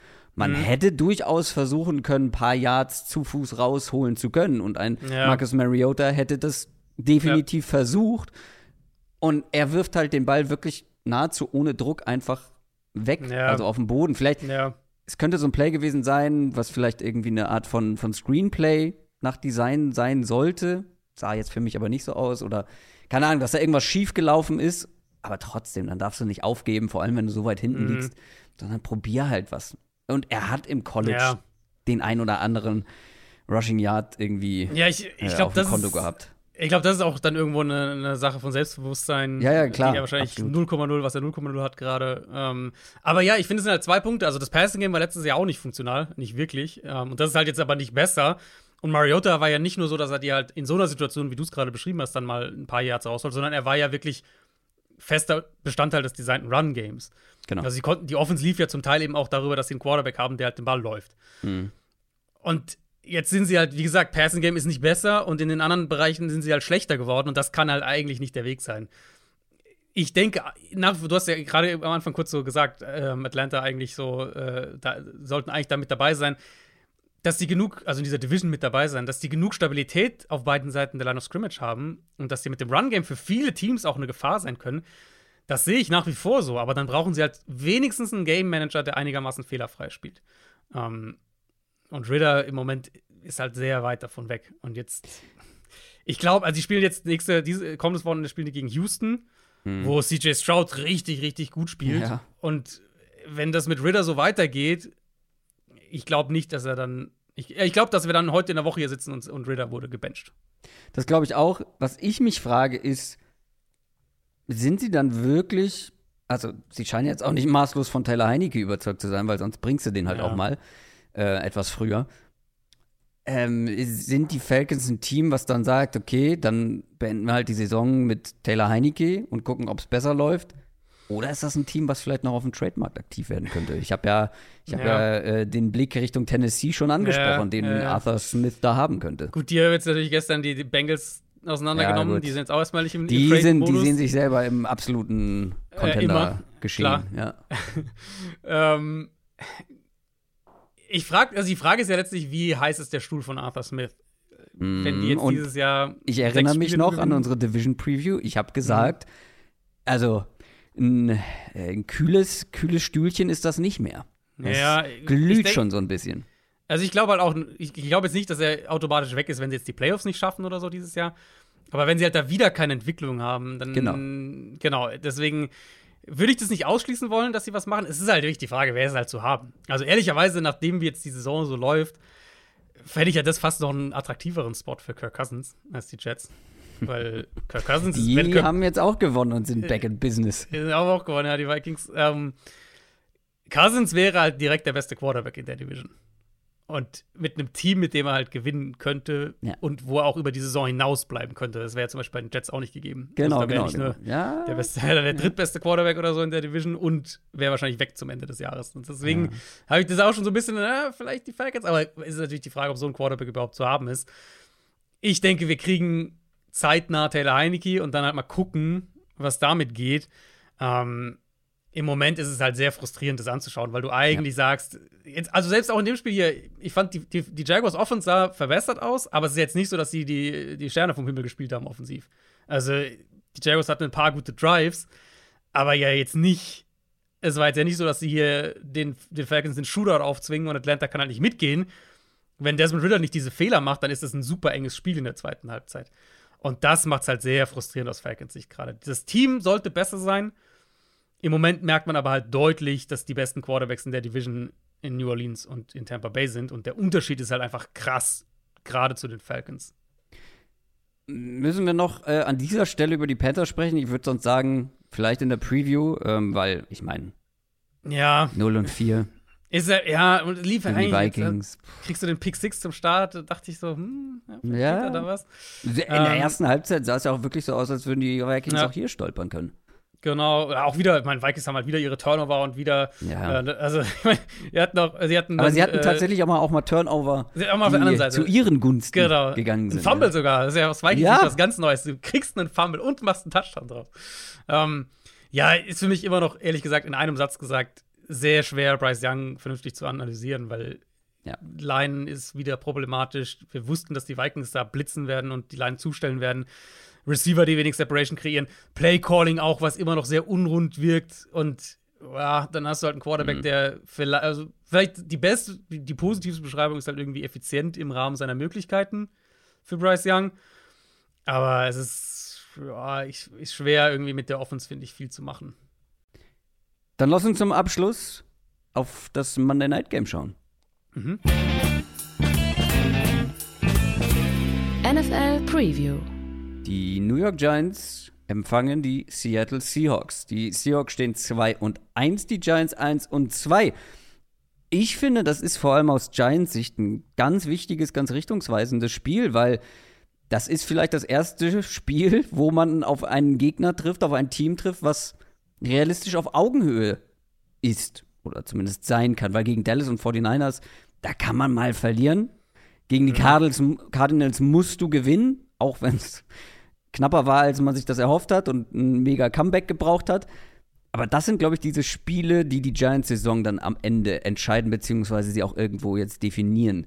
Man Mhm. hätte durchaus versuchen können, ein paar Yards zu Fuß rausholen zu können. Und ein Ja. Marcus Mariota hätte das definitiv versucht. Und er wirft halt den Ball wirklich nahezu ohne Druck einfach weg, Ja. also auf den Boden. Vielleicht, ja. es könnte so ein Play gewesen sein, was vielleicht irgendwie eine Art von, von Screenplay nach Design sein sollte. Sah jetzt für mich aber nicht so aus. Oder keine Ahnung, dass da irgendwas schief gelaufen ist. Aber trotzdem, dann darfst du nicht aufgeben, vor allem wenn du so weit hinten Mhm. liegst, sondern probier halt was. Und er hat im College Ja. den ein oder anderen Rushing Yard irgendwie Ja, ich, ich äh, glaube, auf dem das Konto ist, gehabt. Ich glaube, das ist auch dann irgendwo eine, eine Sache von Selbstbewusstsein. Ja, ja, klar, ja wahrscheinlich absolut. 0,0, was er 0,0 hat gerade. Ähm, aber ja, ich finde, es sind halt zwei Punkte. Also, das Passing Game war letztes Jahr auch nicht funktional, nicht wirklich. Ähm, und das ist halt jetzt aber nicht besser. Und Mariota war ja nicht nur so, dass er dir halt in so einer Situation, wie du es gerade beschrieben hast, dann mal ein paar Yards rausholt, sondern er war ja wirklich fester Bestandteil des designten Run-Games. Genau. Also, sie konnten, die Offense lief ja zum Teil eben auch darüber, dass sie einen Quarterback haben, der halt den Ball läuft. Mhm. Und jetzt sind sie halt, wie gesagt, Passing Game ist nicht besser und in den anderen Bereichen sind sie halt schlechter geworden und das kann halt eigentlich nicht der Weg sein. Ich denke, nach, du hast ja gerade am Anfang kurz so gesagt, ähm, Atlanta eigentlich so, äh, da, sollten eigentlich da mit dabei sein, dass die genug, also in dieser Division mit dabei sein, dass die genug Stabilität auf beiden Seiten der Line of Scrimmage haben und dass sie mit dem Run-Game für viele Teams auch eine Gefahr sein können. Das sehe ich nach wie vor so, aber dann brauchen sie halt wenigstens einen Game Manager, der einigermaßen fehlerfrei spielt. Ähm, und Ritter im Moment ist halt sehr weit davon weg. Und jetzt, ich glaube, also die spielen jetzt nächste, diese kommendes Wochenende spielen die gegen Houston, wo CJ Stroud richtig, richtig gut spielt. Ja. Und wenn das mit Ritter so weitergeht, ich glaube nicht, dass er dann. Ich, ich glaube, dass wir dann heute in der Woche hier sitzen und, und Ritter wurde gebencht. Das glaube ich auch. Was ich mich frage, ist, sind sie dann wirklich, also sie scheinen jetzt auch nicht maßlos von Taylor Heineke überzeugt zu sein, weil sonst bringst du den halt Ja. auch mal äh, etwas früher. Ähm, sind die Falcons ein Team, was dann sagt, okay, dann beenden wir halt die Saison mit Taylor Heineke und gucken, ob es besser läuft? Oder ist das ein Team, was vielleicht noch auf dem Trademark aktiv werden könnte? Ich habe ja, ich hab ja, Ja. äh, den Blick Richtung Tennessee schon angesprochen, Ja, den. Arthur Smith da haben könnte. Gut, die haben jetzt natürlich gestern die, die Bengals auseinandergenommen. Ja, die sind jetzt auch erstmal nicht im, im Die, sind, die sehen sich selber im absoluten Äh, Contender immer, geschehen. Ja. Ähm, ich frage, also die Frage ist ja letztlich, wie heiß ist der Stuhl von Arthur Smith? Wenn die jetzt Mhm. Und dieses Jahr. Ich erinnere mich Spiele noch an unsere Division Preview. Ich habe gesagt, also ein, äh, ein kühles, kühles Stühlchen ist das nicht mehr. Das Ja, glüht schon so ein bisschen. Also ich glaube halt auch, ich, ich glaube jetzt nicht, dass er automatisch weg ist, wenn sie jetzt die Playoffs nicht schaffen oder so dieses Jahr. Aber wenn sie halt da wieder keine Entwicklung haben, dann Genau. genau. Deswegen würde ich das nicht ausschließen wollen, dass sie was machen. Es ist halt wirklich die Frage, wer ist halt zu haben. Also ehrlicherweise, nachdem jetzt die Saison so läuft, fände ich ja das fast noch einen attraktiveren Spot für Kirk Cousins als die Jets. Weil Kirk Cousins Die wenn Kirk, haben jetzt auch gewonnen und sind back in business. die sind auch gewonnen, ja, die Vikings. Ähm, Cousins wäre halt direkt der beste Quarterback in der Division. Und mit einem Team, mit dem er halt gewinnen könnte Ja. und wo er auch über die Saison hinaus bleiben könnte. Das wäre zum Beispiel bei den Jets auch nicht gegeben. Genau, also da wäre genau. nicht genau. nur Ja, der, beste, der drittbeste Quarterback oder so in der Division und wäre wahrscheinlich weg zum Ende des Jahres. Und deswegen Ja. habe ich das auch schon so ein bisschen, na, vielleicht die Falcons, aber es ist natürlich die Frage, ob so ein Quarterback überhaupt zu haben ist. Ich denke, wir kriegen zeitnah Taylor Heineke und dann halt mal gucken, was damit geht. Ähm, Im Moment ist es halt sehr frustrierend, das anzuschauen, weil du eigentlich sagst, jetzt, also selbst auch in dem Spiel hier, ich fand, die, die, die Jaguars Offense sah verbessert aus, aber es ist jetzt nicht so, dass sie die, die Sterne vom Himmel gespielt haben offensiv. Also, die Jaguars hatten ein paar gute Drives, aber ja jetzt nicht. Es war jetzt ja nicht so, dass sie hier den, den Falcons den Shootout aufzwingen und Atlanta kann halt nicht mitgehen. Wenn Desmond Ritter nicht diese Fehler macht, dann ist das ein super enges Spiel in der zweiten Halbzeit. Und das macht es halt sehr frustrierend aus Falcons Sicht gerade. Das Team sollte besser sein. Im Moment merkt man aber halt deutlich, dass die besten Quarterbacks in der Division in New Orleans und in Tampa Bay sind. Und der Unterschied ist halt einfach krass, gerade zu den Falcons. Müssen wir noch äh, an dieser Stelle über die Panthers sprechen? Ich würde sonst sagen, vielleicht in der Preview, ähm, weil ich meine, Ja, 0 und 4 ist er, ja, und lief die eigentlich. Vikings. Kriegst du den Pick Six zum Start? Da dachte ich so, hm, ja, da was. In der Ähm, ersten Halbzeit sah es ja auch wirklich so aus, als würden die Vikings Ja. auch hier stolpern können. Genau, auch wieder, ich meine, Vikings haben halt wieder ihre Turnover und wieder, Ja. äh, also, ich meine, sie hatten auch, sie hatten Aber dann, sie hatten äh, tatsächlich auch mal, auch mal Turnover, sie hatten auch mal auf der anderen Seite. zu ihren Gunsten Genau. gegangen Ein sind. Fumble ja. sogar. Das ist ja aus Vikings Ja. was ganz Neues. Du kriegst einen Fumble und machst einen Touchdown drauf. Ähm, ja, ist für mich immer noch, ehrlich gesagt, in einem Satz gesagt, sehr schwer, Bryce Young vernünftig zu analysieren, weil Ja. Line ist wieder problematisch. Wir wussten, dass die Vikings da blitzen werden und die Line zustellen werden. Receiver, die wenig Separation kreieren. Play Calling auch, was immer noch sehr unrund wirkt. Und ja, dann hast du halt einen Quarterback, Mhm. der vielleicht, also vielleicht die beste, die, positivste Beschreibung ist halt irgendwie effizient im Rahmen seiner Möglichkeiten für Bryce Young. Aber es ist, ja, ich, ist schwer, irgendwie mit der Offense, finde ich, viel zu machen. Dann lass uns zum Abschluss auf das Monday Night Game schauen. NFL Preview. Die New York Giants empfangen die Seattle Seahawks. Die Seahawks stehen 2 und 1, die Giants 1 und 2. Ich finde, das ist vor allem aus Giants Sicht ein ganz wichtiges, ganz richtungsweisendes Spiel, weil das ist vielleicht das erste Spiel, wo man auf einen Gegner trifft, auf ein Team trifft, was realistisch auf Augenhöhe ist oder zumindest sein kann, weil gegen Dallas und 49ers, da kann man mal verlieren. Gegen die Cardinals, Cardinals musst du gewinnen, auch wenn es knapper war, als man sich das erhofft hat und ein mega Comeback gebraucht hat. Aber das sind, glaube ich, diese Spiele, die die Giants-Saison dann am Ende entscheiden, beziehungsweise sie auch irgendwo jetzt definieren.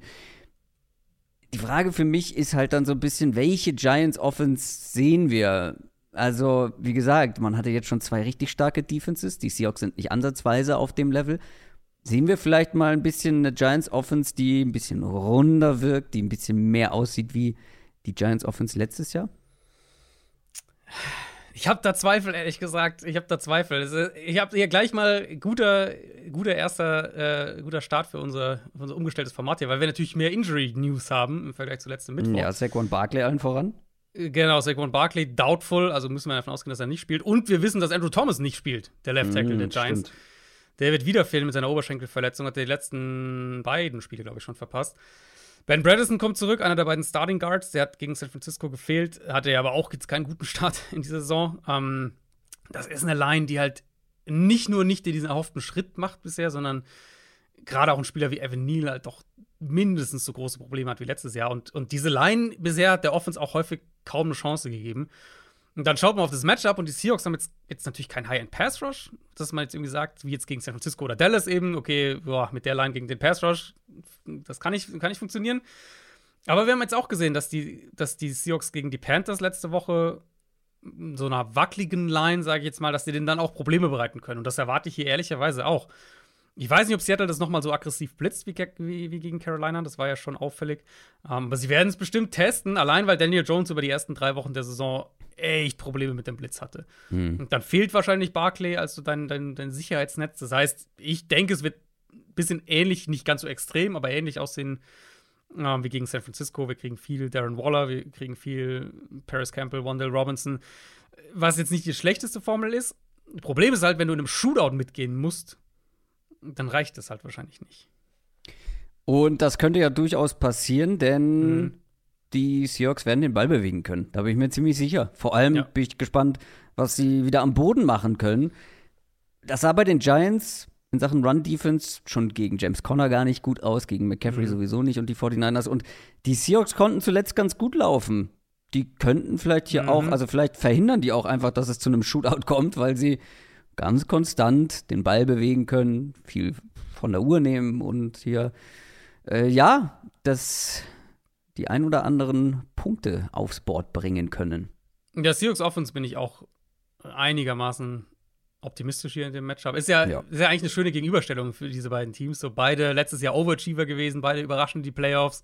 Die Frage für mich ist halt dann so ein bisschen, welche Giants-Offense sehen wir? Also, wie gesagt, man hatte jetzt schon zwei richtig starke Defenses. Die Seahawks sind nicht ansatzweise auf dem Level. Sehen wir vielleicht mal ein bisschen eine Giants Offense, die ein bisschen runder wirkt, die ein bisschen mehr aussieht wie die Giants Offense letztes Jahr? Ich habe da Zweifel, ehrlich gesagt. Ich habe da Zweifel. Ich habe hier gleich mal guter, guter erster, äh, guter Start für unser, für unser umgestelltes Format hier, weil wir natürlich mehr Injury-News haben im Vergleich zu letztem Mittwoch. Ja, Saquon Barkley allen voran. Genau, Saquon Barkley doubtful, also müssen wir davon ausgehen, dass er nicht spielt. Und wir wissen, dass Andrew Thomas nicht spielt, der Left Tackle Mm, der Giants. stimmt. Der wird wieder fehlen mit seiner Oberschenkelverletzung, hat die letzten beiden Spiele, glaube ich, schon verpasst. Ben Bredesen kommt zurück, einer der beiden Starting Guards. Der hat gegen San Francisco gefehlt, hatte ja aber auch jetzt keinen guten Start in dieser Saison. Ähm, das ist eine Line, die halt nicht nur nicht diesen erhofften Schritt macht bisher, sondern gerade auch ein Spieler wie Evan Neal halt doch mindestens so große Probleme hat wie letztes Jahr. Und, und diese Line bisher hat der Offense auch häufig kaum eine Chance gegeben. Und dann schaut man auf das Matchup und die Seahawks haben jetzt, jetzt natürlich kein High-End-Pass-Rush, dass man jetzt irgendwie sagt, wie jetzt gegen San Francisco oder Dallas eben, okay, boah, mit der Line gegen den Pass-Rush, das kann nicht, kann nicht funktionieren. Aber wir haben jetzt auch gesehen, dass die, dass die Seahawks gegen die Panthers letzte Woche so einer wackeligen Line, sage ich jetzt mal, dass die denen dann auch Probleme bereiten können. Und das erwarte ich hier ehrlicherweise auch. Ich weiß nicht, ob Seattle das nochmal so aggressiv blitzt wie, wie, wie gegen Carolina. Das war ja schon auffällig. Ähm, aber sie werden es bestimmt testen, allein weil Daniel Jones über die ersten drei Wochen der Saison echt Probleme mit dem Blitz hatte. Mhm. Und dann fehlt wahrscheinlich Barclay als so dein, dein, dein Sicherheitsnetz. Das heißt, ich denke, es wird ein bisschen ähnlich, nicht ganz so extrem, aber ähnlich aussehen äh, wie gegen San Francisco. Wir kriegen viel Darren Waller, wir kriegen viel Paris Campbell, Wendell Robinson, was jetzt nicht die schlechteste Formel ist. Problem ist halt, wenn du in einem Shootout mitgehen musst, dann reicht das halt wahrscheinlich nicht. Und das könnte ja durchaus passieren, denn mhm. Die Seahawks werden den Ball bewegen können. Da bin ich mir ziemlich sicher. Vor allem ja. bin ich gespannt, was sie wieder am Boden machen können. Das sah bei den Giants in Sachen Run-Defense schon gegen James Conner gar nicht gut aus, gegen McCaffrey mhm. sowieso nicht und die 49ers. Und die Seahawks konnten zuletzt ganz gut laufen. Die könnten vielleicht hier mhm. auch, also vielleicht verhindern die auch einfach, dass es zu einem Shootout kommt, weil sie ganz konstant den Ball bewegen können, viel von der Uhr nehmen und hier, äh, ja, das die ein oder anderen Punkte aufs Board bringen können. Der Seahawks Offense bin ich auch einigermaßen optimistisch hier in dem Matchup. Ist ja, ja. ist ja eigentlich eine schöne Gegenüberstellung für diese beiden Teams. So beide letztes Jahr Overachiever gewesen, beide überraschen die Playoffs.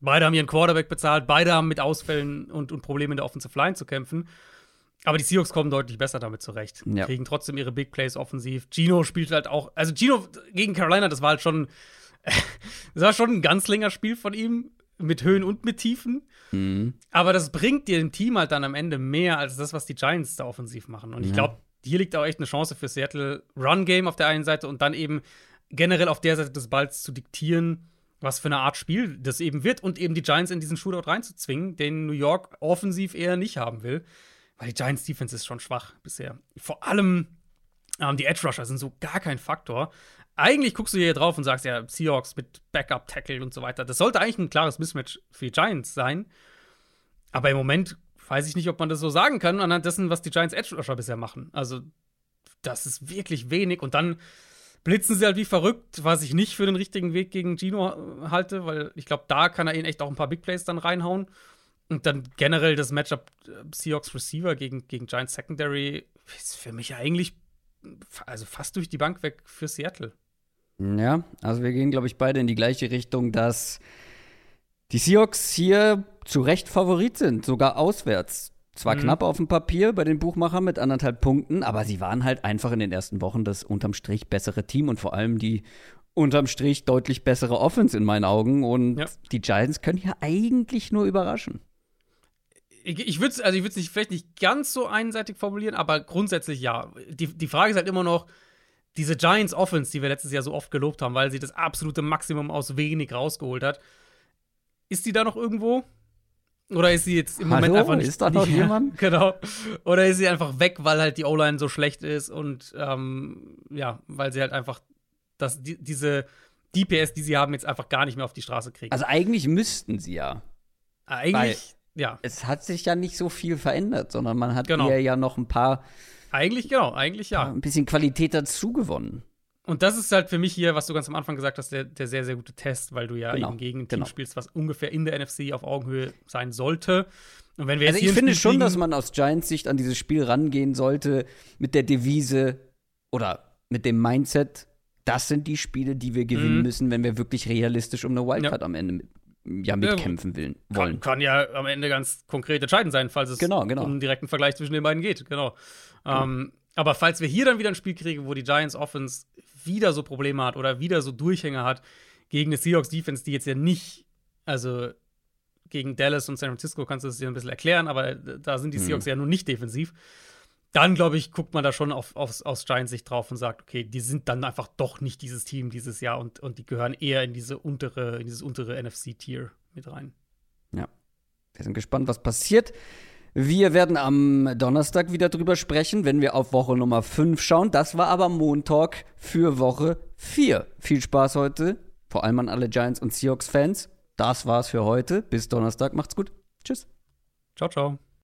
Beide haben ihren Quarterback bezahlt, beide haben mit Ausfällen und, und Problemen in der Offensive Line zu kämpfen. Aber die Seahawks kommen deutlich besser damit zurecht. Ja. Kriegen trotzdem ihre Big Plays offensiv. Gino spielt halt auch. Also Gino gegen Carolina, das war halt schon. das war schon ein ganz länger Spiel von ihm. Mit Höhen und mit Tiefen. Mhm. Aber das bringt dir dem Team halt dann am Ende mehr als das, was die Giants da offensiv machen. Und ich glaube, hier liegt auch echt eine Chance für Seattle, Run-Game auf der einen Seite und dann eben generell auf der Seite des Balls zu diktieren, was für eine Art Spiel das eben wird und eben die Giants in diesen Shootout reinzuzwingen, den New York offensiv eher nicht haben will. Weil die Giants Defense ist schon schwach bisher. Vor allem ähm, die Edge Rusher sind so gar kein Faktor. Eigentlich guckst du hier drauf und sagst ja, Seahawks mit Backup Tackle und so weiter. Das sollte eigentlich ein klares Mismatch für die Giants sein. Aber im Moment weiß ich nicht, ob man das so sagen kann, anhand dessen, was die Giants Edge Rusher bisher machen. Also, das ist wirklich wenig. Und dann blitzen sie halt wie verrückt, was ich nicht für den richtigen Weg gegen Gino halte, weil ich glaube, da kann er ihnen echt auch ein paar Big Plays dann reinhauen. Und dann generell das Matchup äh, Seahawks Receiver gegen, gegen Giants Secondary ist für mich eigentlich also fast durch die Bank weg für Seattle. Ja, also wir gehen, glaube ich, beide in die gleiche Richtung, dass die Seahawks hier zu Recht Favorit sind, sogar auswärts. Zwar mhm. knapp auf dem Papier bei den Buchmachern mit anderthalb Punkten, aber sie waren halt einfach in den ersten Wochen das unterm Strich bessere Team und vor allem die unterm Strich deutlich bessere Offense in meinen Augen. Und ja. die Giants können hier eigentlich nur überraschen. Ich, ich würde es also nicht, vielleicht nicht ganz so einseitig formulieren, aber grundsätzlich ja. Die, die Frage ist halt immer noch, diese Giants Offense, die wir letztes Jahr so oft gelobt haben, weil sie das absolute Maximum aus wenig rausgeholt hat, ist die da noch irgendwo? Oder ist sie jetzt im Moment einfach nicht? Ist da noch nicht, jemand? Genau. Oder ist sie einfach weg, weil halt die O-Line so schlecht ist und ähm, ja, weil sie halt einfach das, die, diese DPS, die sie haben, jetzt einfach gar nicht mehr auf die Straße kriegen. Also eigentlich müssten sie ja. Eigentlich, ja. Es hat sich ja nicht so viel verändert, sondern man hat genau. ja noch ein paar. Eigentlich, genau, eigentlich ja. Ein bisschen Qualität dazu gewonnen. Und das ist halt für mich hier, was du ganz am Anfang gesagt hast, der, der sehr, sehr gute Test, weil du ja genau, eben gegen ein Team genau. spielst, was ungefähr in der NFC auf Augenhöhe sein sollte. Und wenn wir jetzt also ich finde schon, dass man aus Giants Sicht an dieses Spiel rangehen sollte mit der Devise oder mit dem Mindset, das sind die Spiele, die wir gewinnen mhm. müssen, wenn wir wirklich realistisch um eine Wildcard ja. am Ende ja mitkämpfen will, wollen. Kann, kann, ja am Ende ganz konkret entscheidend sein, falls es genau, genau. um einen direkten Vergleich zwischen den beiden geht. Genau. Ähm, aber falls wir hier dann wieder ein Spiel kriegen, wo die Giants Offense wieder so Probleme hat oder wieder so Durchhänge hat gegen eine Seahawks Defense, die jetzt ja nicht, also gegen Dallas und San Francisco kannst du es dir ein bisschen erklären, aber da sind die mhm. Seahawks mhm. ja nun nicht defensiv. Dann, glaube ich, guckt man da schon auf, auf, aus Giants Sicht drauf und sagt, okay, die sind dann einfach doch nicht dieses Team dieses Jahr und, und die gehören eher in diese untere, in dieses untere NFC-Tier mit rein. Ja. Wir sind gespannt, was passiert. Wir werden am Donnerstag wieder drüber sprechen, wenn wir auf Woche Nummer 5 schauen. Das war aber Montag für Woche 4. Viel Spaß heute, vor allem an alle Giants und Seahawks-Fans. Das war's für heute. Bis Donnerstag. Macht's gut. Tschüss. Ciao, ciao.